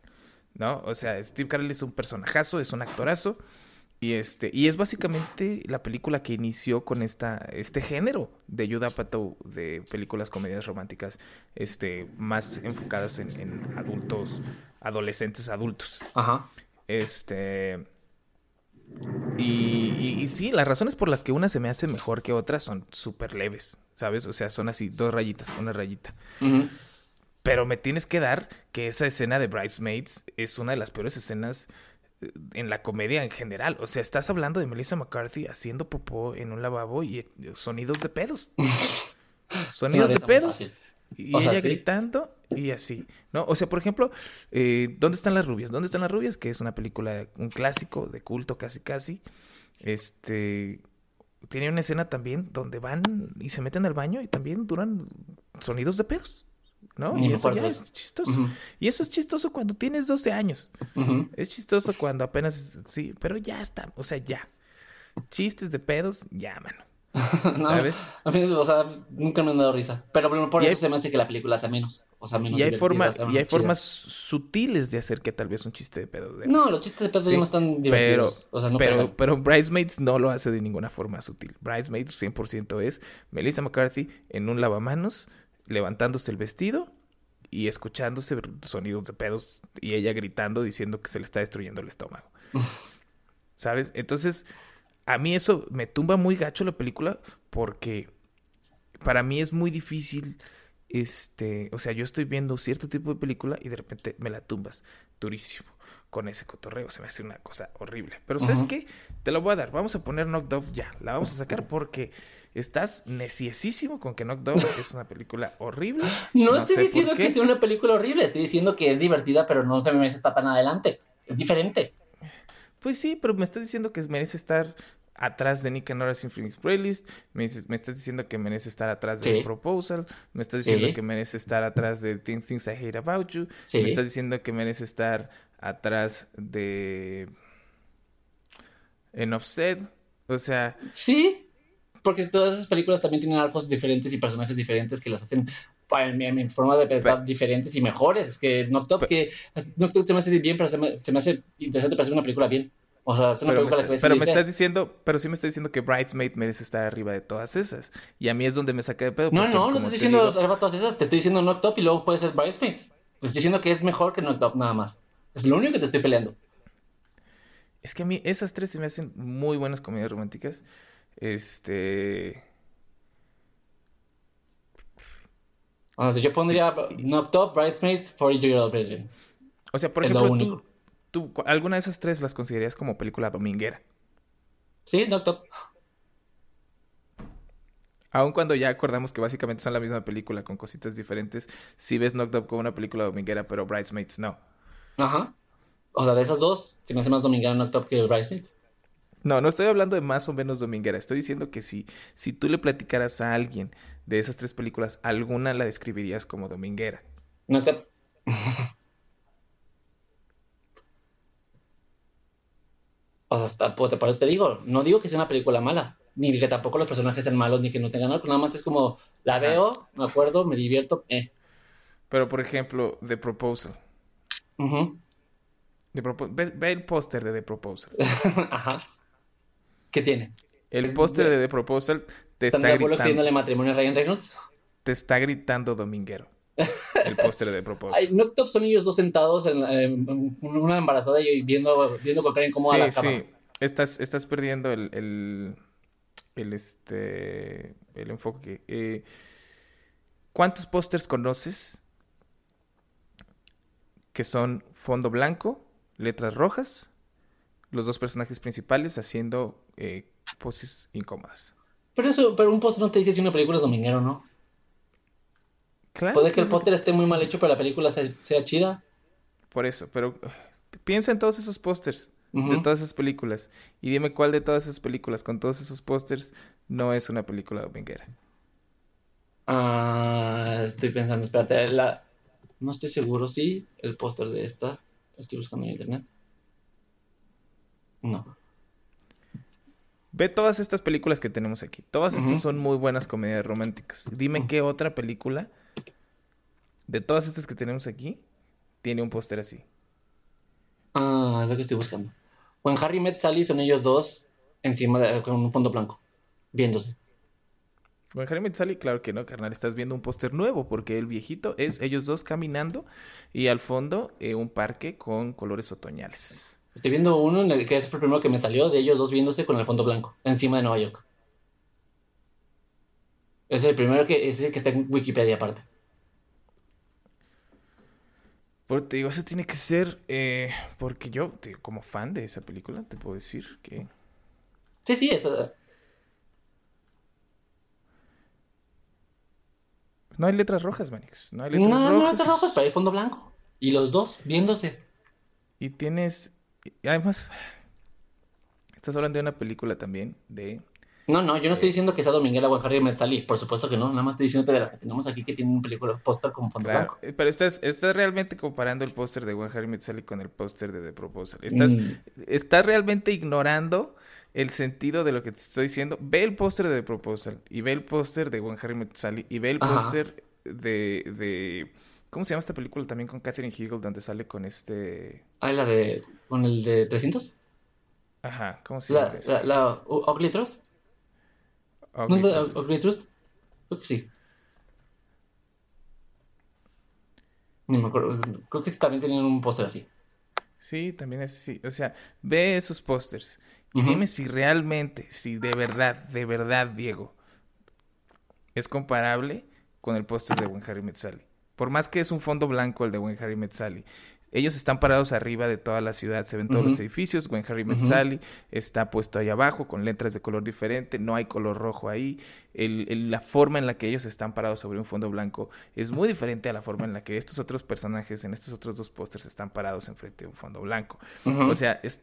¿no? O sea, Steve Carell es un personajazo, es un actorazo. Y este, y es básicamente la película que inició con esta, este género de Yuda Pato de películas comedias románticas, este, más enfocadas en, adultos, adolescentes adultos. Ajá. Este. Y, y, sí, las razones por las que una se me hace mejor que otra son súper leves, ¿sabes? O sea, son así, dos rayitas, una rayita. Pero me tienes que dar que esa escena de Bridesmaids es una de las peores escenas en la comedia en general. O sea, estás hablando de Melissa McCarthy haciendo popó en un lavabo y sonidos de pedos. sonidos de pedos. Y ella gritando y así, ¿no? O sea, por ejemplo, eh, ¿Dónde están las rubias? ¿Dónde están las rubias? Que es una película, un clásico de culto casi casi. Este, tiene una escena también donde van y se meten al baño y también duran sonidos de pedos. ¿No? y eso ya es chistoso. Y eso es chistoso cuando tienes 12 años. Es chistoso cuando apenas, sí, pero ya está, o sea, ya. Chistes de pedos, ya, mano. ¿Sabes? A mí, o sea, nunca me han dado risa. Pero por eso se me hace que la película sea menos. O sea, menos y hay, formas y hay formas sutiles de hacer que tal vez un chiste de pedo. no, los chistes de pedo ya no están divertidos. Pero, o sea, no pero, pero Bridesmaids no lo hace de ninguna forma sutil. Bridesmaids 100% es Melissa McCarthy en un lavamanos levantándose el vestido y escuchándose sonidos de pedos y ella gritando diciendo que se le está destruyendo el estómago. ¿Sabes? Entonces, a mí eso me tumba muy gacho la película porque para mí es muy difícil este, o sea, yo estoy viendo cierto tipo de película y de repente me la tumbas durísimo con ese cotorreo. Se me hace una cosa horrible. Pero ¿sabes qué? Te lo voy a dar. Vamos a poner Knocked Up ya. La vamos a sacar porque estás neciesísimo con que Knocked Up es una película horrible. No, estoy diciendo que sea una película horrible. Estoy diciendo que es divertida, pero no se me merece estar tan adelante. Es diferente. Pues sí, pero me estás diciendo que merece estar atrás de Nick and Nora Phoenix Playlist, me, me, estás diciendo que merece estar atrás de Proposal, me estás diciendo que merece estar atrás de Things, Things I Hate About You, me estás diciendo que merece estar atrás de en Offset, o sea... Sí, porque todas esas películas también tienen arcos diferentes y personajes diferentes que las hacen en, forma de pensar diferentes y mejores. Es que Noctop, que Noctop se me hace bien, pero se me, se me hace interesante para hacer una película bien. O sea, es una pero película me Pero me estás diciendo, pero sí me estás diciendo que Bridesmaid merece estar arriba de todas esas. Y a mí es donde me saca de pedo. No, no, no te estoy diciendo arriba de todas esas, te estoy diciendo Noctop y luego puedes ser Bridesmaid. Te estoy diciendo que es mejor que Noctop nada más. Es lo único que te estoy peleando. Es que a mí esas tres se me hacen muy buenas comedias románticas. Este. O sea, yo pondría Knocked Up, Bridesmaids, For Your Virgin. O sea, por ejemplo, tú, ¿alguna de esas tres las considerarías como película dominguera? Sí, Knocked Up. Aun cuando ya acordamos que básicamente son la misma película con cositas diferentes, si ves Knocked Up como una película dominguera, pero Bridesmaids no. Ajá. O sea, de esas dos, se me hace más dominguera No Top que Bridesmaids. No, no estoy hablando de más o menos dominguera. Estoy diciendo que si, si tú le platicaras a alguien de esas tres películas, alguna la describirías como dominguera. No te... o sea, hasta, pues, por eso te digo, no digo que sea una película mala, ni que tampoco los personajes sean malos, ni que no tengan algo. Nada más es como, la veo, me acuerdo, me divierto. Eh. Pero, por ejemplo, The Proposal ve, el póster de The Proposal. Ajá. ¿Qué tiene? El póster de The Proposal te está gritando... matrimonio a Ryan Reynolds? Te está gritando Dominguero. El póster de The Proposal. Ay, no son ellos dos sentados en, una embarazada y viendo, viendo con cómo sí, la cama. Sí, estás, estás perdiendo el, el, el, este, el enfoque. Eh, ¿Cuántos pósters conoces que son fondo blanco, letras rojas, los dos personajes principales haciendo eh, poses incómodas. Pero eso, pero un póster no te dice si una película es dominguero, ¿no? Claro. Puede que el póster esté muy mal hecho, pero la película sea, chida. Por eso, pero piensa en todos esos pósters de todas esas películas y dime cuál de todas esas películas con todos esos pósters no es una película dominguera. Ah, estoy pensando, espérate, la, no estoy seguro si el póster de esta. Estoy buscando en internet. No. Ve todas estas películas que tenemos aquí. Todas estas son muy buenas comedias románticas. Dime qué otra película de todas estas que tenemos aquí tiene un póster así. Ah, es lo que estoy buscando. O en Harry Met Sally son ellos dos encima de, con un fondo blanco, viéndose. Harry Sally, claro que no, carnal. Estás viendo un póster nuevo porque el viejito es ellos dos caminando y al fondo eh, un parque con colores otoñales. Estoy viendo uno en el que fue el primero que me salió de ellos dos viéndose con el fondo blanco encima de Nueva York. Es el primero que, es el que está en Wikipedia aparte. Porque te digo, eso tiene que ser eh, porque yo, como fan de esa película, te puedo decir que... Sí, sí, esa, No hay letras rojas, Manix. No hay letras rojas. No hay letras rojas, pero hay fondo blanco. Y los dos viéndose. Y tienes. Y además. Estás hablando de una película también de. No, no, yo no estoy diciendo que sea Dominguela o Harry Metzali. Por supuesto que no. Nada más estoy diciendo de las que tenemos aquí que tienen un película póster como fondo blanco. Eh, pero estás, estás realmente comparando el póster de Harry Metzali con el póster de The Proposal. Estás, mm. estás realmente ignorando el sentido de lo que te estoy diciendo, ve el póster de The Proposal y ve el póster de Juan Harry Met y ve el póster de, de... ¿Cómo se llama esta película también con Catherine Hegel donde sale con este... Ah, la de... con el de 300? Ajá, ¿cómo se llama? La, la, Ugly Trust. ¿No es la Ugly Trust? Creo que sí. Ni me acuerdo. Creo que también tenían un póster así. Sí, también es así. O sea, ve esos pósters y dime si realmente, si de verdad, de verdad, Diego, es comparable con el póster de Buen Harry Met Por más que es un fondo blanco el de Buen Harry Met Ellos están parados arriba de toda la ciudad, se ven todos los edificios, Buen Harry Met está puesto ahí abajo con letras de color diferente, no hay color rojo ahí. El, la forma en la que ellos están parados sobre un fondo blanco es muy diferente a la forma en la que estos otros personajes en estos otros dos pósters están parados enfrente de un fondo blanco. O sea, es,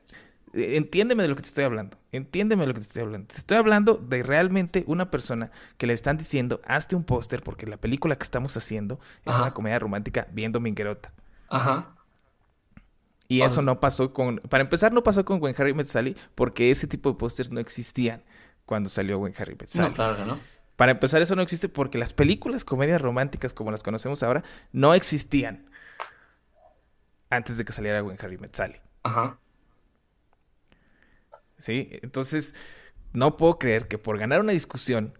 Entiéndeme de lo que te estoy hablando. Entiéndeme de lo que te estoy hablando. Te estoy hablando de realmente una persona que le están diciendo, hazte un póster porque la película que estamos haciendo es una comedia romántica bien dominguerota. Ajá. Y eso no pasó con... Para empezar, no pasó con Gwen Harry Met porque ese tipo de pósters no existían cuando salió Gwen Harry Met No, claro que no. Para empezar, eso no existe porque las películas comedias románticas como las conocemos ahora no existían antes de que saliera Gwen Harry Met Ajá. ¿Sí? Entonces, no puedo creer que por ganar una discusión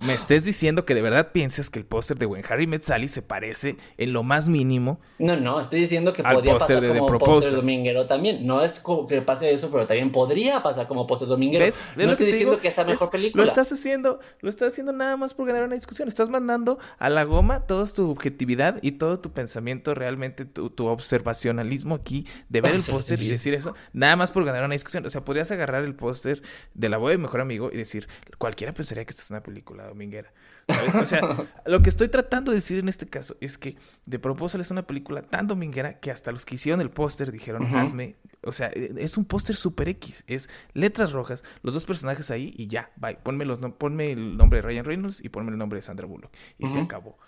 me estés diciendo que de verdad piensas que el póster de When Harry Met Sally se parece en lo más mínimo. No, no, estoy diciendo que podría pasar de como póster dominguero también. No es como que pase eso, pero también podría pasar como póster dominguero. ¿Ves? no estoy diciendo que es la mejor película. Lo estás haciendo, lo estás haciendo nada más por ganar una discusión. Estás mandando a la goma toda tu objetividad y todo tu pensamiento, realmente tu, tu observacionalismo aquí de ver el póster y decir eso, nada más por ganar una discusión. O sea, podrías agarrar el póster de la voz de mejor amigo y decir, cualquiera pensaría que esto es una película dominguera. O sea, lo que estoy tratando de decir en este caso es que The Proposal es una película tan dominguera que hasta los que hicieron el póster dijeron, hazme. O sea, e, es un póster super X. Es letras rojas, los dos personajes ahí y ya, bye. Ponme, los, ponme el nombre de Ryan Reynolds y ponme el nombre de Sandra Bullock. Y se acabó.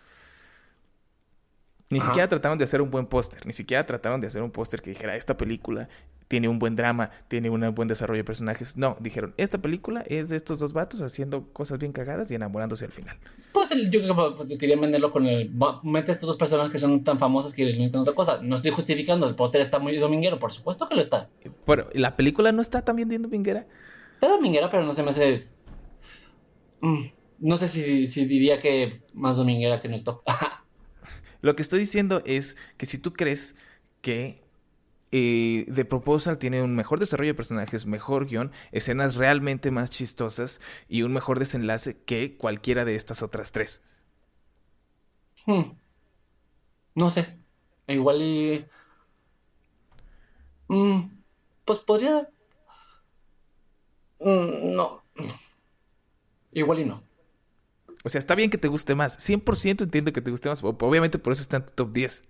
Ni siquiera trataron de hacer un buen póster, ni siquiera trataron de hacer un póster que dijera, esta película tiene un buen drama, tiene un buen desarrollo de personajes. No, dijeron, esta película es de estos dos vatos haciendo cosas bien cagadas y enamorándose al final. Pues yo creo que quería venderlo con el... Mete estos dos personajes que son tan famosos que necesitan otra cosa. No estoy justificando, el póster está muy dominguero, por supuesto que lo está. Pero la película no está también bien dominguera. Está dominguera, pero no se me hace... Mm, no sé si, si diría que más dominguera que no top. Lo que estoy diciendo es que si tú crees que eh, The Proposal tiene un mejor desarrollo de personajes, mejor guion, escenas realmente más chistosas y un mejor desenlace que cualquiera de estas otras tres. Hmm. No sé. Igual y... Mm, pues podría... Mm, no. Igual y no. O sea, está bien que te guste más. 100% entiendo que te guste más. Obviamente por eso está en tu top 10.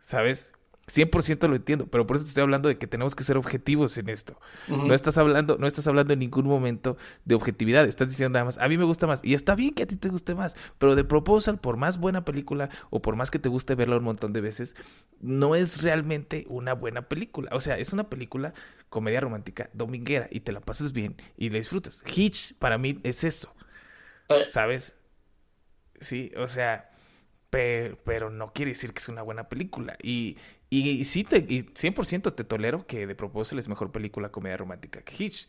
¿Sabes? 100% lo entiendo, pero por eso te estoy hablando de que tenemos que ser objetivos en esto. No estás hablando, no estás hablando en ningún momento de objetividad, estás diciendo nada más, a mí me gusta más y está bien que a ti te guste más, pero The Proposal por más buena película o por más que te guste verla un montón de veces, no es realmente una buena película. O sea, es una película comedia romántica dominguera y te la pasas bien y la disfrutas. Hitch para mí es eso. ¿Sabes? Sí, o sea, pero, no quiere decir que es una buena película. Y, y, sí, te, y 100% te tolero que The Proposal es mejor película comedia romántica que Hitch.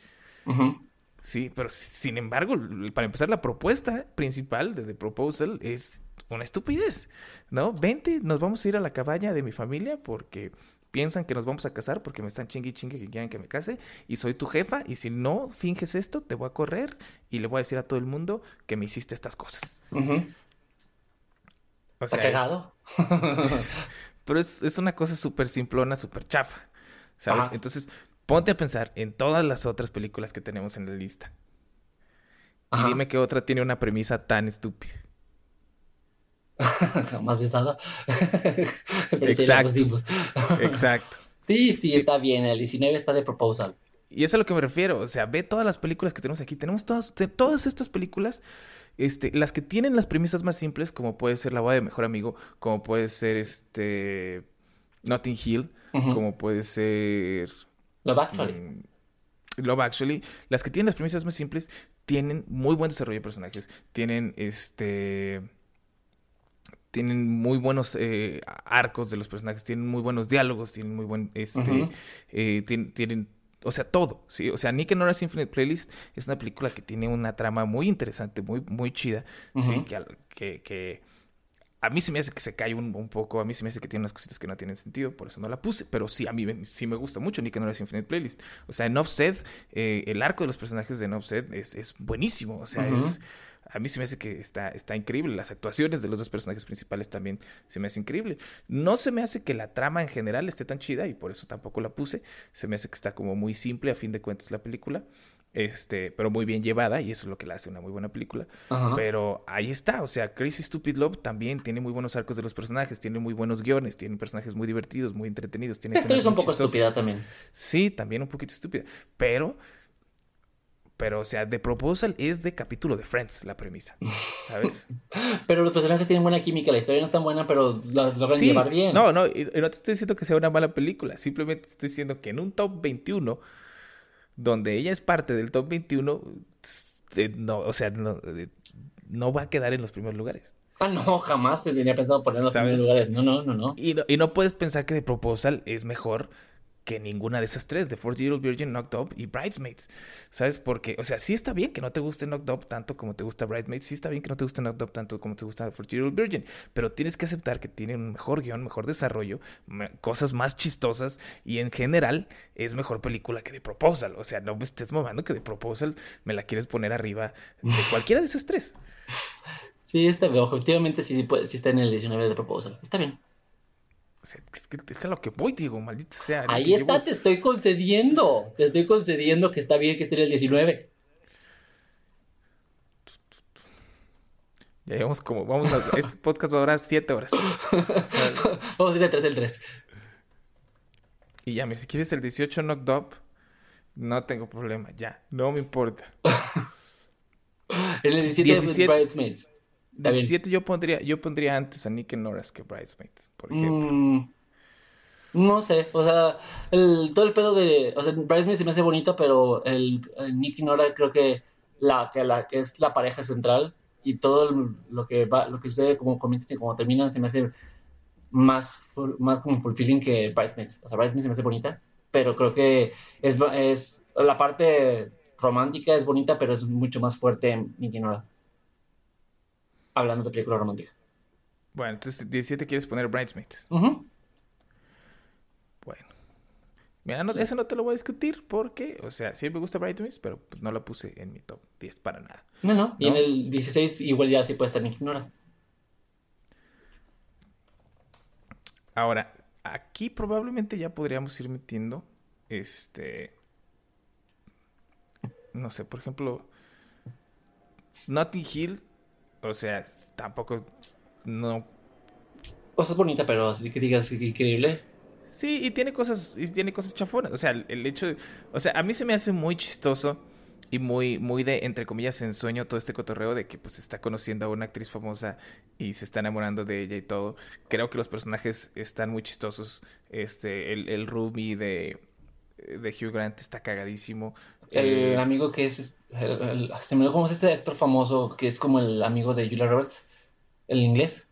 Sí, pero sin embargo, para empezar, la propuesta principal de The Proposal es una estupidez, ¿no? Vente, nos vamos a ir a la cabaña de mi familia porque piensan que nos vamos a casar porque me están chingue y chingue que quieren que me case y soy tu jefa y si no finges esto te voy a correr y le voy a decir a todo el mundo que me hiciste estas cosas. O sea, pero es, una cosa súper simplona, súper chafa, ¿sabes? Entonces, ponte a pensar en todas las otras películas que tenemos en la lista. Y dime qué otra tiene una premisa tan estúpida. Jamás usada. Exacto. Exacto. Sí, sí, está bien. El 19 está de proposal. Y es a lo que me refiero. O sea, ve todas las películas que tenemos aquí. Tenemos todas, todas estas películas. Este, las que tienen las premisas más simples, como puede ser La boda de mejor amigo, como puede ser este Notting Hill, como puede ser Love Actually. Mm, Love Actually, las que tienen las premisas más simples tienen muy buen desarrollo de personajes, tienen este tienen muy buenos eh, arcos de los personajes, tienen muy buenos diálogos, tienen muy buen, este, eh, tienen, o sea, todo, sí, o sea, Nick and Nora's Infinite Playlist es una película que tiene una trama muy interesante, muy, muy chida, sí, que, que, a mí se me hace que se cae un, poco, a mí se me hace que tiene unas cositas que no tienen sentido, por eso no la puse, pero sí, a mí sí me gusta mucho Nick and Nora's Infinite Playlist, o sea, en Offset, eh, el arco de los personajes de Offset es, es buenísimo, o sea, es a mí se me hace que está, está increíble. Las actuaciones de los dos personajes principales también se me hace increíble. No se me hace que la trama en general esté tan chida y por eso tampoco la puse. Se me hace que está como muy simple a fin de cuentas la película. Este, pero muy bien llevada y eso es lo que la hace una muy buena película. Pero ahí está, o sea, Crazy Stupid Love también tiene muy buenos arcos de los personajes, tiene muy buenos guiones, tiene personajes muy divertidos, muy entretenidos. Tiene es un poco estúpida también. Sí, también un poquito estúpida, pero pero, o sea, The Proposal es de capítulo de Friends, la premisa. ¿Sabes? pero los personajes tienen buena química, la historia no es tan buena, pero las logran llevar bien. No, no, y, no te estoy diciendo que sea una mala película. Simplemente estoy diciendo que en un top 21, donde ella es parte del top 21, no, o sea, no, va a quedar en los primeros lugares. Ah, no, jamás se tenía pensado poner en los primeros lugares. No, no, no, no. Y, no. y no puedes pensar que The Proposal es mejor que ninguna de esas tres, The Fourth Year Old Virgin, Knocked Up y Bridesmaids. ¿Sabes? Porque, o sea, sí está bien que no te guste Knocked Up tanto como te gusta Bridesmaids, sí está bien que no te guste Knocked Up tanto como te gusta The Fourth Year Old Virgin, pero tienes que aceptar que tiene un mejor guion, mejor desarrollo, cosas más chistosas y en general es mejor película que The Proposal. O sea, no me estés mamando que The Proposal me la quieres poner arriba de cualquiera de esas tres. Sí, está bien. Objetivamente sí, sí está en el 19 de Proposal. Está bien. O sea, es que es a lo que voy, digo, maldita sea. Ahí está, te estoy concediendo. Te estoy concediendo que está bien que esté en el 19. Ya llevamos como, vamos a, este podcast va a durar 7 horas. vamos a ir de 3 el 3. Y ya, si quieres el 18 knocked up, no tengo problema, ya, no me importa. el 17, 17... Bridesmaids. 17 yo pondría, yo pondría antes a Nick Norris que Bridesmaids, por ejemplo. Mm, no sé, o sea, el, todo el pedo de, o sea, Bridesmaids se me hace bonito, pero el, Nick y Nora creo que la, que la que es la pareja central y todo lo que va, lo que sucede como comienza y como termina se me hace más, más como fulfilling que Bridesmaids. O sea, Bridesmaids se me hace bonita, pero creo que es, es la parte romántica es bonita, pero es mucho más fuerte en Nicky Nora. Hablando de película romántica. Bueno, entonces 17 quieres poner Bridesmaids. Bueno. Mira, no, eso no te lo voy a discutir porque, o sea, sí me gusta Bridesmaids, pero pues, no lo puse en mi top 10 para nada. No, no, y en el 16 igual ya sí puede estar Nicky Nora. Ahora, aquí probablemente ya podríamos ir metiendo este no sé, por ejemplo, Notting Hill, o sea, tampoco no o sea, es bonita, pero así que digas increíble. Sí, y tiene cosas y tiene cosas chafonas, o sea, el hecho de, o sea, a mí se me hace muy chistoso y muy, muy de, entre comillas, ensueño todo este cotorreo de que pues está conociendo a una actriz famosa y se está enamorando de ella y todo. Creo que los personajes están muy chistosos. Este, el, el Ruby de, de Hugh Grant está cagadísimo. El eh, amigo que es, se me cómo es este actor famoso que es como el amigo de Julia Roberts, el inglés.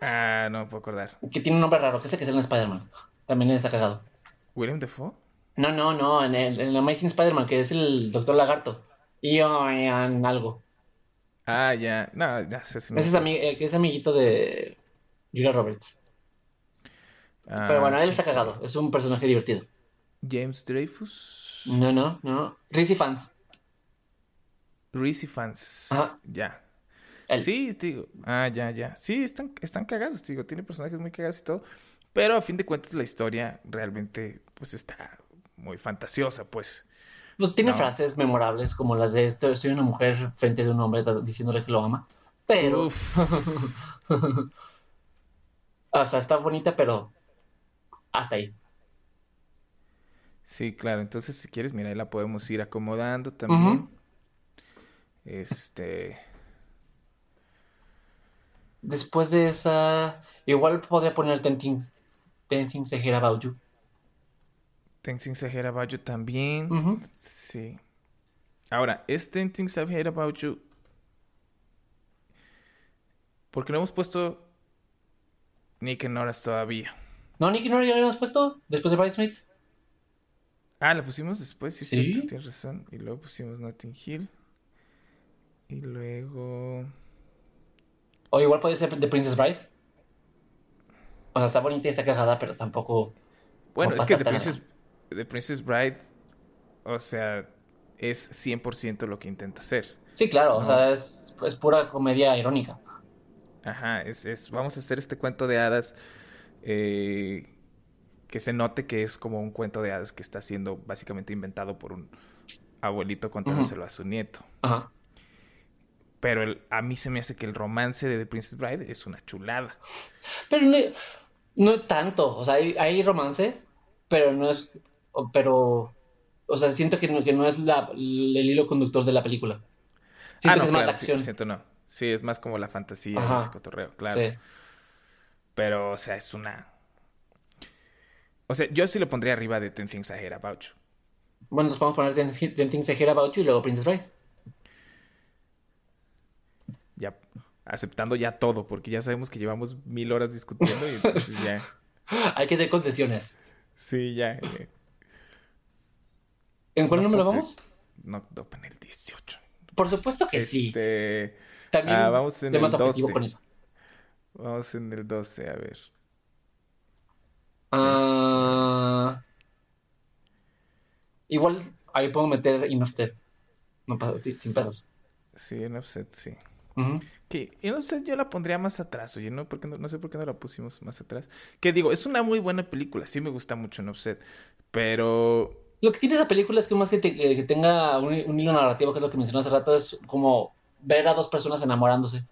Ah, no puedo acordar. Que tiene un nombre raro, que sé que es en Spider-Man. También está cagado. ¿William Defoe? No, no, no, en el, Amazing Spider-Man, que es el Doctor Lagarto. Y en algo. Ah, ya. No, ya sé si Ese es, eh, que es amiguito de Julia Roberts. Ah, Pero bueno, él está cagado. Es un personaje divertido. James Dreyfus. No, no, no. Rizzy Fans. Rizzy Fans. Ya. Sí, digo. Ah, ya, ya. Sí, están, están cagados, digo. Tiene personajes muy cagados y todo. Pero a fin de cuentas la historia realmente pues está muy fantasiosa, pues. Pues tiene frases memorables como la de esto, soy una mujer frente de un hombre diciéndole que lo ama. Pero... o sea, está bonita, pero hasta ahí. Sí, claro. Entonces, si quieres, mira, ahí la podemos ir acomodando también. Este. Después de esa, igual podría poner Ten Things, Ten Things I About You. Ten Things I About You también. Sí. Ahora, ¿es Ten Things I About You? Porque no hemos puesto Nick and Norris todavía. No, Nick and Norris ya lo hemos puesto después de Bridesmaids. Ah, la pusimos después, sí, ¿Sí? Cierto, tienes razón. Y luego pusimos Notting Hill. Y luego. O igual puede ser The Princess Bride. O sea, está bonita y está cagada, pero tampoco. Bueno, es que The Princess, The Princess Bride, o sea, es 100% lo que intenta hacer. Sí, claro, o sea, es, es, pura comedia irónica. Ajá, es, es, vamos a hacer este cuento de hadas eh, que se note que es como un cuento de hadas que está siendo básicamente inventado por un abuelito contándoselo a su nieto. Ajá. Pero a mí se me hace que el romance de The Princess Bride es una chulada. Pero no, no tanto. O sea, hay, romance, pero no es. Pero. O sea, siento que no, que no es la, el hilo conductor de la película. Siento ah, que es más la acción. Sí, siento no. Sí, es más como la fantasía, ese cotorreo, claro. Sí. Pero, o sea, es una o sea, yo sí lo pondría arriba de Ten Things I Hate About You. Bueno, nos podemos poner Ten, Things I Hate About You y luego Princess Bride. Ya, aceptando ya todo, porque ya sabemos que llevamos mil horas discutiendo y entonces ya. Hay que hacer concesiones. Sí, ya. ¿En cuál número vamos? No, no, en el 18. Por supuesto que sí. Este... También ah, vamos en el más 12. Con eso. Vamos en el 12, a ver. Ah, igual ahí puedo meter In No pasa, sí, sin pedos. Sí, In sí. Que In yo la pondría más atrás, oye, ¿no? Porque no, sé por qué no la pusimos más atrás. Que digo, es una muy buena película, sí me gusta mucho In pero... Lo que tiene esa película es que más que, que tenga un, un, hilo narrativo, que es lo que mencioné hace rato, es como ver a dos personas enamorándose.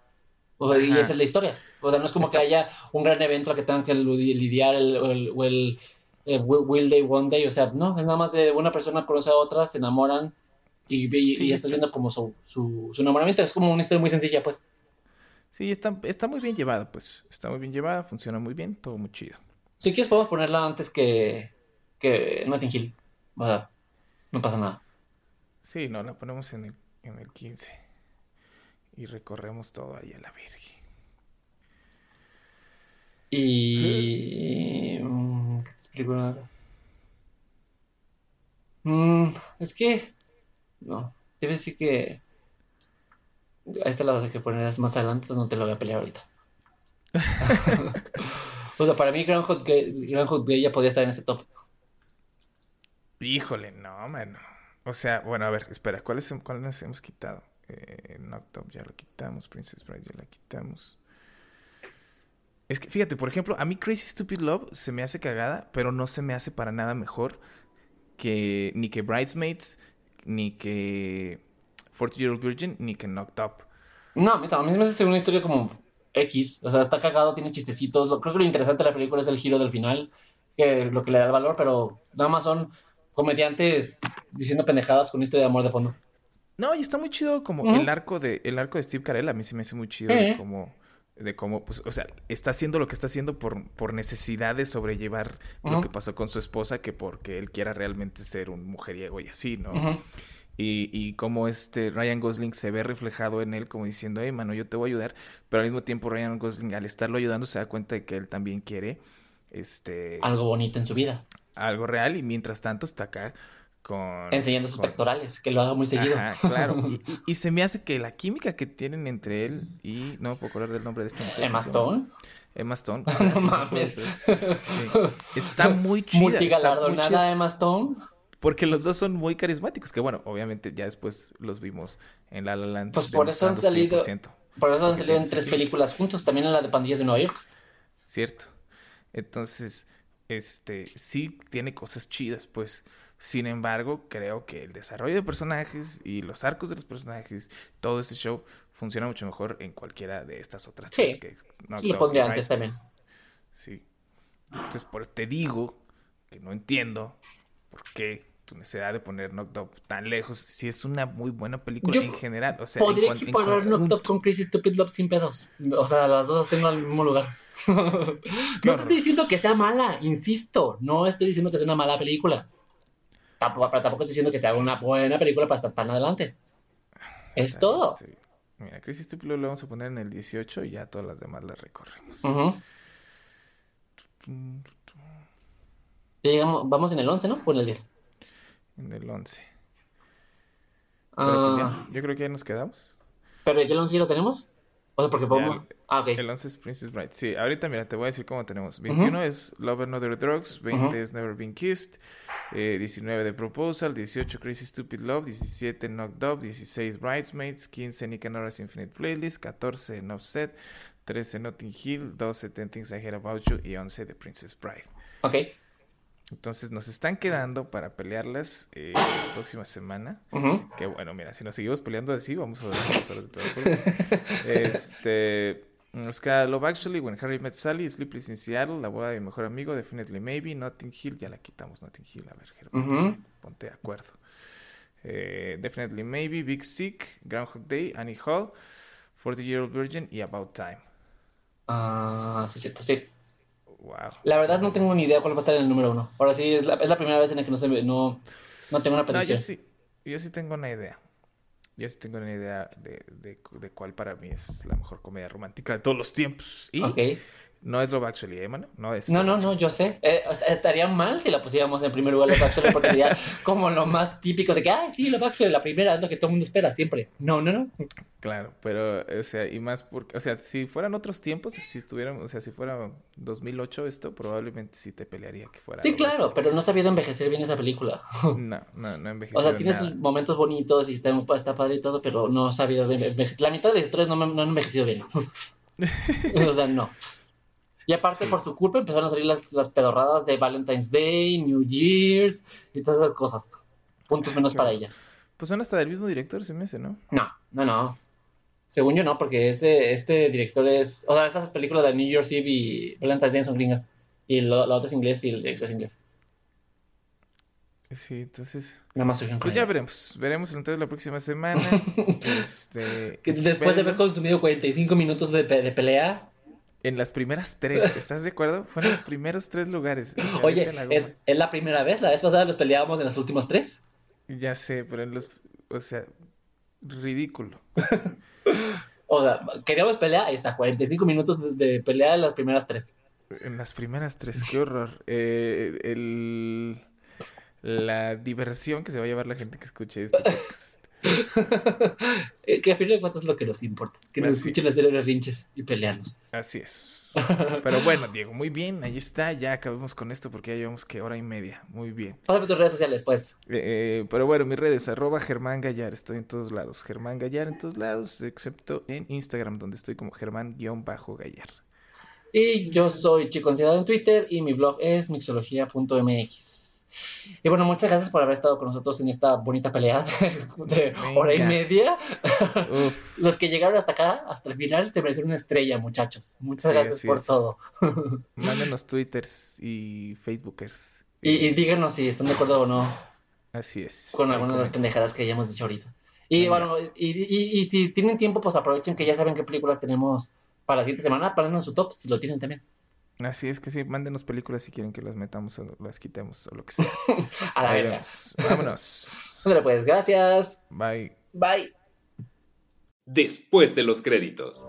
O y esa es la historia. O sea, no es como que haya un gran evento al que tengan que lidiar el, o el, Will Day, One Day. O sea, no, es nada más de una persona conoce a otra, se enamoran y, y, estás viendo como su, su, enamoramiento. Es como una historia muy sencilla, pues. Sí, está, está muy bien llevada, pues. Está muy bien llevada, funciona muy bien, todo muy chido. Si quieres podemos ponerla antes que, que Notting Hill. O sea, no pasa nada. Sí, no, la ponemos en el, en el 15. Y recorremos todo ahí a la Virgen. Y... Mm, ¿Qué te explico nada? Mm, es que... No, debe decir que... A esta la vas a que poner más adelante, no te lo voy a pelear ahorita. o sea, para mí Groundhog Day, Groundhog Day ya podía estar en ese top. Híjole, no, mano. O sea, bueno, a ver, espera, ¿cuáles, cuáles hemos quitado? Eh, Knocked ya lo quitamos, Princess Bride ya la quitamos. Es que, fíjate, por ejemplo, a mí Crazy Stupid Love se me hace cagada, pero no se me hace para nada mejor que ni que Bridesmaids, ni que 40 Year Old Virgin, ni que Knocked Up. No, a mí, me hace una historia como X. O sea, está cagado, tiene chistecitos. creo que lo interesante de la película es el giro del final, que lo que le da el valor, pero nada más son comediantes diciendo pendejadas con una historia de amor de fondo. No, y está muy chido como el arco de el arco de Steve Carell, a mí sí me hace muy chido de cómo de cómo pues o sea, está haciendo lo que está haciendo por por necesidad de sobrellevar lo que pasó con su esposa que porque él quiera realmente ser un mujeriego y así, ¿no? Y, y como este Ryan Gosling se ve reflejado en él como diciendo, hey, mano, yo te voy a ayudar, pero al mismo tiempo Ryan Gosling al estarlo ayudando se da cuenta de que él también quiere este algo bonito en su vida. Algo real y mientras tanto está acá con... Enseñando sus pectorales, que lo haga muy seguido. claro. y, se me hace que la química que tienen entre él y... No me puedo acordar del nombre de esta mujer. Emma Stone. Emma Stone. no mames. Está muy chida. Multigalardonada Emma Stone. Porque los dos son muy carismáticos, que bueno, obviamente ya después los vimos en La La Land. Pues por eso han salido, por eso han salido en tres películas juntos, también en la de Pandillas de Nueva York. Cierto. Entonces, este, sí tiene cosas chidas, pues. Sin embargo, creo que el desarrollo de personajes y los arcos de los personajes, todo ese show funciona mucho mejor en cualquiera de estas otras sí. Que, sí, lo pondría antes también. Sí. Entonces, por te digo que no entiendo por qué tu necesidad de poner Knocked Up tan lejos, si es una muy buena película en general. O sea, podría equiparar Knocked Up con Crazy Stupid Love sin pedos. O sea, las dos las tengo al mismo lugar. no te estoy diciendo que sea mala, insisto. No estoy diciendo que sea una mala película. Tampoco, tampoco estoy diciendo que sea una buena película para estar tan adelante. Es todo. Este, mira, Stupid Love lo vamos a poner en el 18 y ya todas las demás las recorremos. vamos en el 11, ¿no? O en el 10 en el 11. Pues ah. yo creo que ya nos quedamos. ¿Pero ya el 11 ya lo tenemos? O sea, porque podemos... ah, ok. El 11 es Princess Bride. Sí, ahorita mira, te voy a decir cómo tenemos. 21 es Love and Other Drugs, 20 es Never Been Kissed, eh, 19 The Proposal, 18 Crazy Stupid Love, 17 Knocked Up, 16 Bridesmaids, 15 Nick and Nora's Infinite Playlist, 14 No Set, 13 Notting Hill, 12 Ten Things I Heard About You y 11 The Princess Bride. Ok. Entonces nos están quedando para pelearlas eh, la próxima semana. Que bueno, mira, si nos seguimos peleando así, vamos a ver de todas formas. Este. Nos queda Love Actually, When Harry Met Sally, Sleepless in Seattle, La boda de mi mejor amigo, Definitely Maybe, Notting Hill, ya la quitamos Notting Hill, a ver, Germán, ponte de acuerdo. Eh, Definitely Maybe, Big Sick, Groundhog Day, Annie Hall, 40 Year Old Virgin y About Time. Ah, sí, cierto, sí. La verdad no tengo ni idea cuál va a estar en el número uno. Ahora sí, es la, es la primera vez en la que no, se, no, no tengo una predicción. yo, sí, yo sí tengo una idea. Yo sí tengo una idea de, de, de, cuál para mí es la mejor comedia romántica de todos los tiempos. Y no es Love Actually, ¿eh, mano? No es. No, no, no, yo sé. Eh, estaría mal si la pusiéramos en primer lugar Love Actually porque sería como lo más típico de que, ay, sí, Love Actually, la primera es lo que todo el mundo espera siempre. No, no, no. Claro, pero, o sea, y más porque, o sea, si fueran otros tiempos, si estuviéramos, o sea, si fuera 2008 esto, probablemente sí te pelearía que fuera. Sí, claro, pero no sabía envejecer bien esa película. No, no, no envejeció. O sea, tiene sus momentos bonitos y está, está padre y todo, pero no ha sabido envejecer. La mitad de las historias no, no han envejecido bien. o sea, no. Y aparte, por su culpa, empezaron a salir las, las, pedorradas de Valentine's Day, New Year's y todas esas cosas. Puntos menos para ella. Pues son hasta del mismo director, se me hace, ¿no? No, no, no. Según yo, no, porque ese, este director es. O sea, estas películas de New Year's Eve y Valentine's Day son gringas. Y la otra es inglés y el director es inglés. Sí, entonces. Nada más Pues ya veremos. Veremos entonces la próxima semana. este, Después de haber consumido 45 minutos de, de pelea. En las primeras tres, ¿estás de acuerdo? Fueron los primeros tres lugares. Oye, ¿es, la primera vez? ¿La vez pasada los peleábamos en las últimas tres? Ya sé, pero en los. O sea, ridículo. o sea, queríamos pelear, ahí está, 45 minutos de, pelea en las primeras tres. En las primeras tres, qué horror. Eh, el la diversión que se va a llevar la gente que escuche esto. que a fin de cuentas es lo que nos importa. Que nos escuchen hacer rinches y pelearnos. Así es. Pero bueno, Diego, muy bien, ahí está. Ya acabamos con esto porque ya llevamos que hora y media. Muy bien. Pásame tus redes sociales, pues. Eh, eh, pero bueno, mis redes, arroba Germán Gallar. Estoy en todos lados. Germán Gallar en todos lados, excepto en Instagram, donde estoy como Germán-Gallar. Y yo soy Chico Ansiedad en Twitter y mi blog es mixología.mx. Y bueno, muchas gracias por haber estado con nosotros en esta bonita pelea de, hora y media. Los que llegaron hasta acá, hasta el final, se merecen una estrella, muchachos. Muchas gracias por todo. Mándenos twitters y facebookers. Y, díganos si están de acuerdo o no. Así es. Con algunas de las pendejadas que hayamos dicho ahorita. Y bueno, y, y, si tienen tiempo, pues aprovechen que ya saben qué películas tenemos para la siguiente semana. en su top, si lo tienen también. Así es que sí, mándenos películas si quieren que las metamos o las quitemos o lo que sea. A la verga. Vámonos. Bueno, pues gracias. Bye. Bye. Después de los créditos.